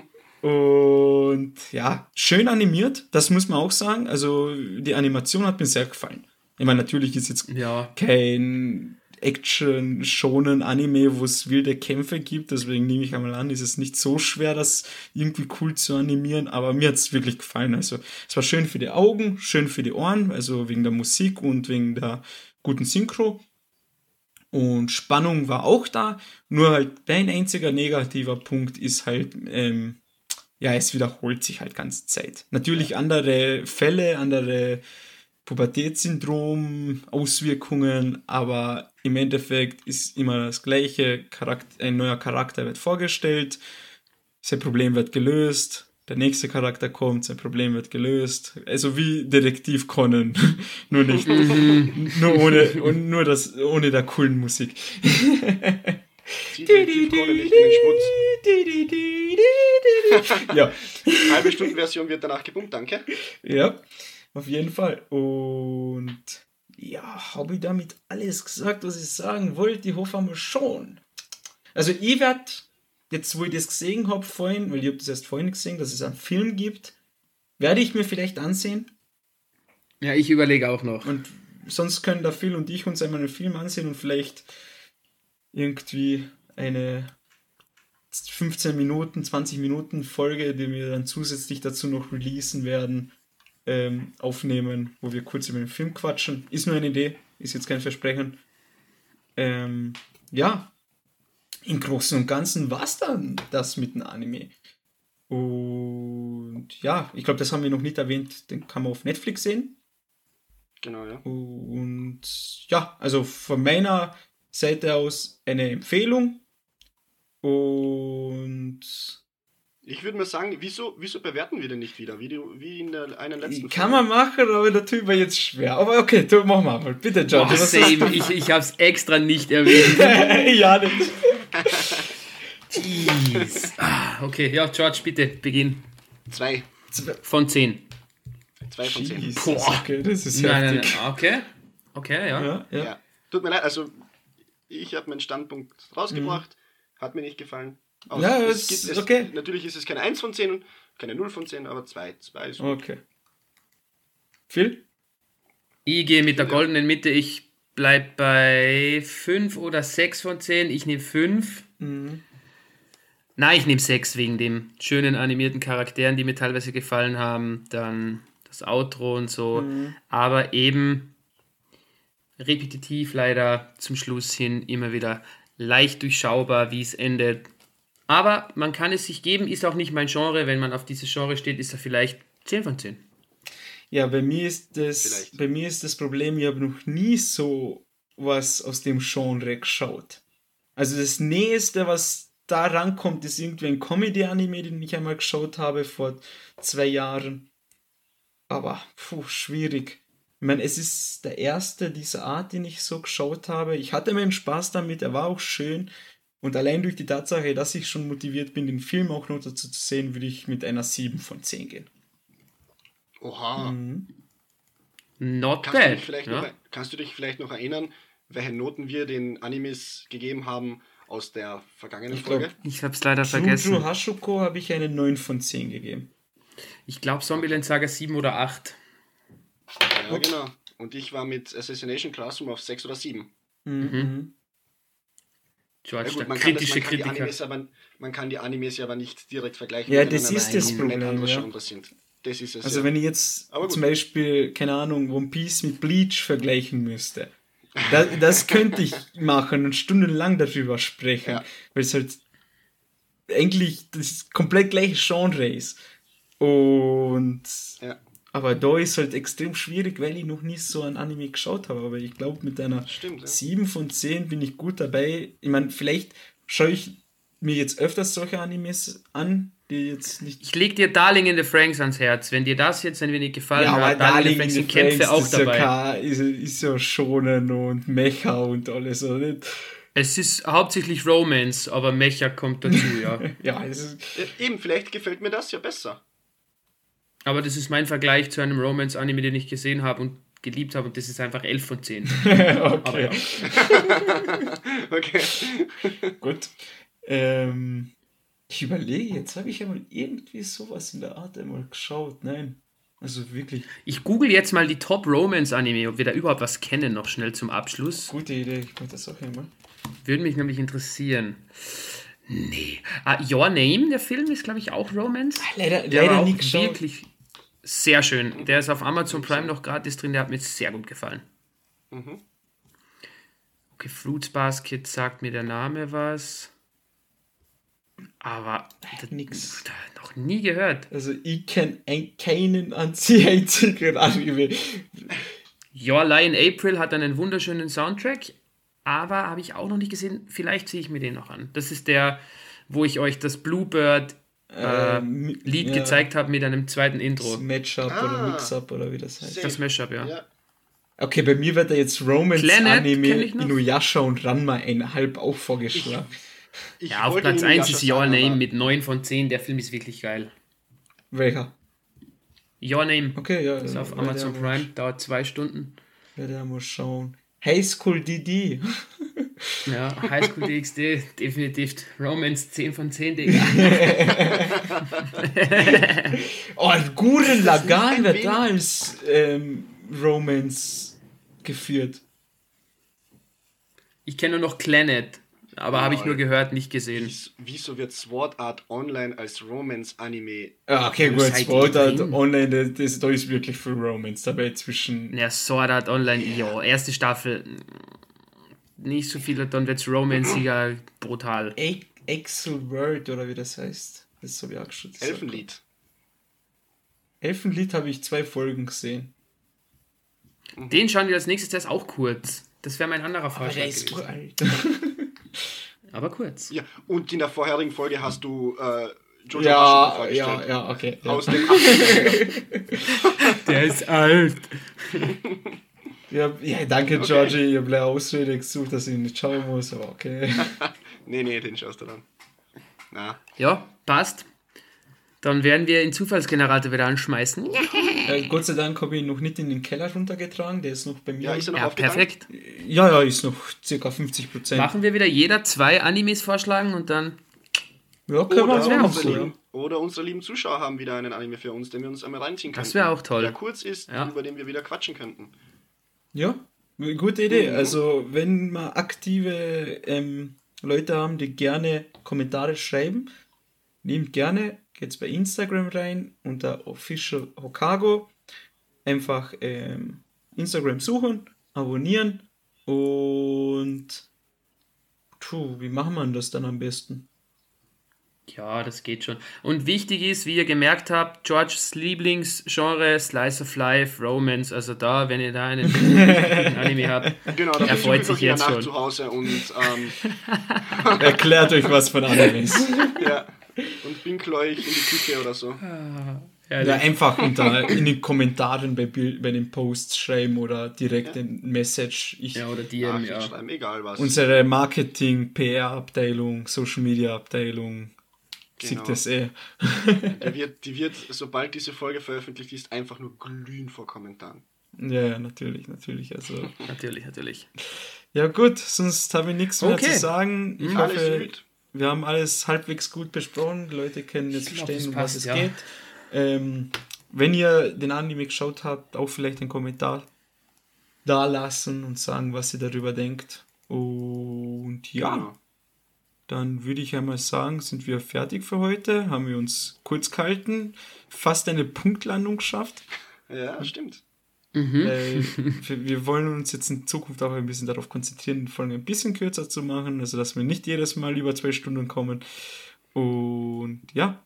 Und ja, schön animiert, das muss man auch sagen. Also die Animation hat mir sehr gefallen. Ich meine, natürlich ist jetzt ja. kein Action-schonen Anime, wo es wilde Kämpfe gibt. Deswegen nehme ich einmal an, ist es nicht so schwer, das irgendwie cool zu animieren. Aber mir hat es wirklich gefallen. Also es war schön für die Augen, schön für die Ohren, also wegen der Musik und wegen der guten Synchro. Und Spannung war auch da. Nur halt ein einziger negativer Punkt ist halt, ähm, ja, es wiederholt sich halt ganze Zeit. Natürlich andere Fälle, andere Pubertätssyndrom, Auswirkungen, aber im Endeffekt ist immer das gleiche. Charakter, ein neuer Charakter wird vorgestellt, sein Problem wird gelöst, der nächste Charakter kommt, sein Problem wird gelöst. Also wie Detektiv Conan, nur nicht, nur ohne, und nur das, ohne der coolen Musik. Ja. Halbe Stundenversion wird danach gebummt, danke. Ja, auf jeden Fall. Und ja, habe ich damit alles gesagt, was ich sagen wollte? Ich hoffe einmal schon. Also ich werde, jetzt wo ich das gesehen habe vorhin, weil ich habe das erst vorhin gesehen, dass es einen Film gibt, werde ich mir vielleicht ansehen. Ja, ich überlege auch noch. Und sonst können da Phil und ich uns einmal einen Film ansehen und vielleicht irgendwie eine 15 Minuten, 20 Minuten Folge, die wir dann zusätzlich dazu noch releasen werden, ähm, aufnehmen, wo wir kurz über den Film quatschen. Ist nur eine Idee, ist jetzt kein Versprechen. Ähm, ja, im Großen und Ganzen war es dann das mit dem Anime. Und ja, ich glaube, das haben wir noch nicht erwähnt, den kann man auf Netflix sehen. Genau, ja. Und ja, also von meiner Seite aus eine Empfehlung. Und Ich würde mal sagen, wieso, wieso bewerten wir denn nicht wieder, wie, die, wie in der einen letzten kann man machen, aber der Typ war jetzt schwer. Aber okay, du, mach mal. Bitte, John. Boah, was same. Ich, ich habe es extra nicht erwähnt. ja, nicht. Jeez. Ah, okay, ja, George, bitte, beginn. Zwei. Von 10. Zwei von zehn. Jesus, Boah. okay, das ist Nein, nein, heftig. nein. Okay. Okay, ja. Ja, ja. Ja. Tut mir leid, also ich habe meinen Standpunkt rausgebracht, hat mir nicht gefallen. Mhm. Ja, es es es, okay. Natürlich ist es keine 1 von 10 und keine 0 von 10, aber 2. 2 ist Okay. Phil? Ich gehe mit der goldenen Mitte. Ich bleib bei 5 oder 6 von 10. Ich nehme 5. Mhm. Nein, ich nehme 6 wegen den schönen animierten Charakteren, die mir teilweise gefallen haben. Dann das Outro und so. Mhm. Aber eben repetitiv leider zum Schluss hin immer wieder leicht durchschaubar, wie es endet. Aber man kann es sich geben, ist auch nicht mein Genre. Wenn man auf dieses Genre steht, ist er vielleicht 10 von 10. Ja, bei mir ist das, Vielleicht. bei mir ist das Problem, ich habe noch nie so was aus dem Genre geschaut. Also das Nächste, was da rankommt, ist irgendwie ein Comedy-Anime, den ich einmal geschaut habe vor zwei Jahren. Aber, puh, schwierig. Ich meine, es ist der erste dieser Art, den ich so geschaut habe. Ich hatte meinen Spaß damit, er war auch schön. Und allein durch die Tatsache, dass ich schon motiviert bin, den Film auch noch dazu zu sehen, würde ich mit einer 7 von 10 gehen. Oha. Not Kannst, du bad. dich vielleicht ja. noch, kannst du dich vielleicht noch erinnern, welche Noten wir den Animes gegeben haben aus der vergangenen Ich glaub, Folge? Ich habe es leider Juju vergessen. Hashuko habe ich eine 9 von 10 gegeben. Ich glaube Zombieland Saga 7 oder 8. Ja, genau. Und ich war mit Assassination Classroom auf 6 oder 7. Mhm. George, Ja gut, man kann, das, man, kann die Kritiker. Animes aber, man kann die Animes ja aber nicht direkt vergleichen. Ja, das ist das Problem, ja. Das ist es. Also ja. wenn ich jetzt zum Beispiel, keine Ahnung, One Piece mit Bleach vergleichen müsste, das, das könnte ich machen und stundenlang darüber sprechen, Ja. weil es halt eigentlich das komplett gleiche Genre ist. Und ja, aber da ist halt extrem schwierig, weil ich noch nie so ein Anime geschaut habe. Aber ich glaube, mit einer stimmt. Ja. 7 von 10 bin ich gut dabei. Ich meine, vielleicht schaue ich mir jetzt öfters solche Animes an, die jetzt nicht Ich leg dir Darling in the Franks ans Herz. Wenn dir das jetzt ein wenig gefallen Ja, aber hat, Darling in Darling the in Franks the sind Kämpfe Franks, auch ist ja dabei. kein- Ist, ist ja Schonen und Mecha und alles, oder nicht? Es ist hauptsächlich Romance, aber Mecha kommt dazu, ja. Ja, es ist, Ja, Eben, vielleicht gefällt mir das ja besser. Aber das ist mein Vergleich zu einem Romance-Anime, den ich gesehen habe und geliebt habe und das ist einfach 11 von 10. Aber okay, ja. Okay. gut. Ähm, ich überlege, jetzt habe ich einmal irgendwie sowas in der Art einmal geschaut. Nein, also wirklich Ich google jetzt mal die Top Romance-Anime, ob wir da überhaupt was kennen, noch schnell zum Abschluss. gute Idee. Ich mache das auch einmal. Würde mich nämlich interessieren. Nee. Ah, Your Name, der Film, ist, glaube ich, auch Romance. Leider, Der leider auch nie geschaut. wirklich sehr schön. Der ist auf Amazon Prime noch gratis drin, der hat mir sehr gut gefallen. Mhm. Okay, Fruits Basket sagt mir der Name was. Aber Nix. noch nie gehört. Also ich kenne ein, keinen einzigen Anime. Your Lie in April hat einen wunderschönen Soundtrack, aber habe ich auch noch nicht gesehen. Vielleicht sehe ich mir den noch an. Das ist der, wo ich euch das Bluebird Ähm, Lied ja, gezeigt habe mit einem zweiten Das Intro. Matchup Ah. oder Mix-Up oder wie das heißt. Das Mashup, ja. Ja, Okay, bei mir wird da jetzt Planet kenn ich noch. Inuyasha und Ranma einhalb auch vorgeschlagen. Ich Ja, auf Platz nämlich 1 auch ist Your sagen, Name aber- mit 9 von 10. Der Film ist wirklich geil. Welcher? Your Name. Okay, ja. Ist auf Amazon Prime, dauert zwei Stunden. Ja, der muss schauen. High School DD. Ja, High School DxD, definitiv Romance 10 von 10, Digga. Oh, Gurren Lagann ein wird da als ähm, Romance geführt. Ich kenne nur noch Planet, aber habe ich nur gehört, nicht gesehen. Wies- Wieso wird Sword Art Online als Romance-Anime? Ja, okay, gut, Sword Art drin? Online, das, das, da ist wirklich viel Romance dabei zwischen. Ja, Sword Art Online, ja, erste Staffel, nicht so viel, dann wird's romanciger, brutal. Excel World oder wie das heißt. Das habe ich auch schon gesagt. Elfenlied. Elfenlied habe ich zwei Folgen gesehen. Den schauen wir als nächstes, der ist auch kurz. Das wäre mein anderer Aber Vorschlag der ist uralt. Aber kurz. Ja, und in der vorherigen Folge hast du äh, Jojo ja, Hashimo ja, vorgestellt. ja, okay. Ja. Aus dem 80er. Der ist alt. Ja, ja, danke, Georgie. Ich habe eine Ausrede gesucht, dass ich ihn nicht schauen muss, aber okay. nee, nee, den schaust du dann. Na, Ja, passt. Dann werden wir den Zufallsgenerator wieder anschmeißen. äh, Gott sei Dank habe ich ihn noch nicht in den Keller runtergetragen, der ist noch bei mir. ja, ist er noch Ja, perfekt. ja, ja, ist noch circa 50 Prozent. Machen wir wieder jeder zwei Animes vorschlagen und dann. Ja, können wir Oder, noch unsere lieben, oder unsere lieben Zuschauer haben wieder einen Anime für uns, den wir uns einmal reinziehen können. Das wär auch toll. Der kurz ist, Ja. über den wir wieder quatschen könnten. Ja, gute Idee. Mhm. Also, wenn wir aktive ähm, Leute haben, die gerne Kommentare schreiben, nehmt gerne, geht's bei Instagram rein unter Official Hokago. Einfach ähm, Instagram suchen, abonnieren und puh, wie machen wir das dann am besten? Ja, das geht schon. Und wichtig ist, wie ihr gemerkt habt, Georges Lieblingsgenre Slice of Life, Romance. Also da, wenn ihr da einen Anime habt, Genau, Er freut ich sich jetzt schon. zu Hause und, ähm, Erklärt euch was von Animes. ja, und pinkle euch in die Küche oder so. Ja, einfach unter, in den Kommentaren bei, Bild, bei den Posts schreiben oder direkt ein Message. Ich, ja, oder DM, ja. schreiben, egal was. Unsere Marketing, PR-Abteilung, Social Media-Abteilung sieht Genau. das eh. Die wird, die wird, sobald diese Folge veröffentlicht ist, einfach nur glühen vor Kommentaren. Ja, ja, natürlich, natürlich. Also. Natürlich, natürlich. Ja, gut, sonst habe ich nichts mehr Okay. zu sagen. Ich Alles hoffe, gut. wir haben alles halbwegs gut besprochen. Die Leute können jetzt verstehen, um was es ja. geht. Ähm, wenn ihr den Anime geschaut habt, auch vielleicht einen Kommentar da lassen und sagen, was ihr darüber denkt. Und ja. Genau. Dann würde ich einmal sagen, sind wir fertig für heute. Haben wir uns kurz gehalten, fast eine Punktlandung geschafft. Ja, stimmt. Mhm. Äh, wir, wir wollen uns jetzt in Zukunft auch ein bisschen darauf konzentrieren, die Folgen ein bisschen kürzer zu machen, also dass wir nicht jedes Mal über zwei Stunden kommen. Und ja,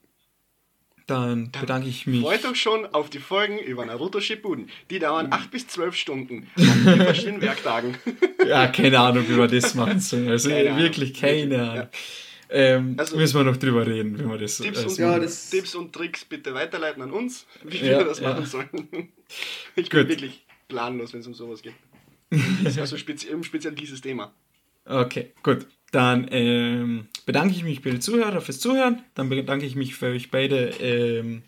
dann bedanke ich mich. Freut euch schon auf die Folgen über Naruto Shippuden. Die dauern 8 bis 12 Stunden. An die verschiedenen Werktagen. Ja, keine Ahnung, wie wir das machen sollen. Also Keine wirklich keine Ahnung. ja. Ähm, Also- müssen wir noch drüber reden, wie wir das Tipps, also, und, Ja, das- Tipps und Tricks bitte weiterleiten an uns, wie Ja, wir das ja. machen sollen. Ich bin Gut. wirklich planlos, wenn es um sowas geht. Also spezi speziell dieses Thema. Okay, gut. Dann ähm, bedanke ich mich bei den Zuhörern fürs Zuhören. Dann bedanke ich mich für euch beide ähm,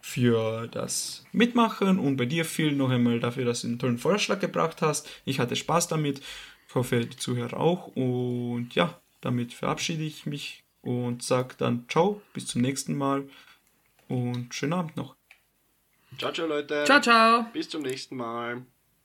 für das Mitmachen und bei dir viel noch einmal dafür, dass du einen tollen Vorschlag gebracht hast. Ich hatte Spaß damit. Ich hoffe, die Zuhörer auch. Und ja, damit verabschiede ich mich und sage dann ciao, bis zum nächsten Mal und schönen Abend noch. Ciao, ciao Leute. Ciao, ciao. Bis zum nächsten Mal.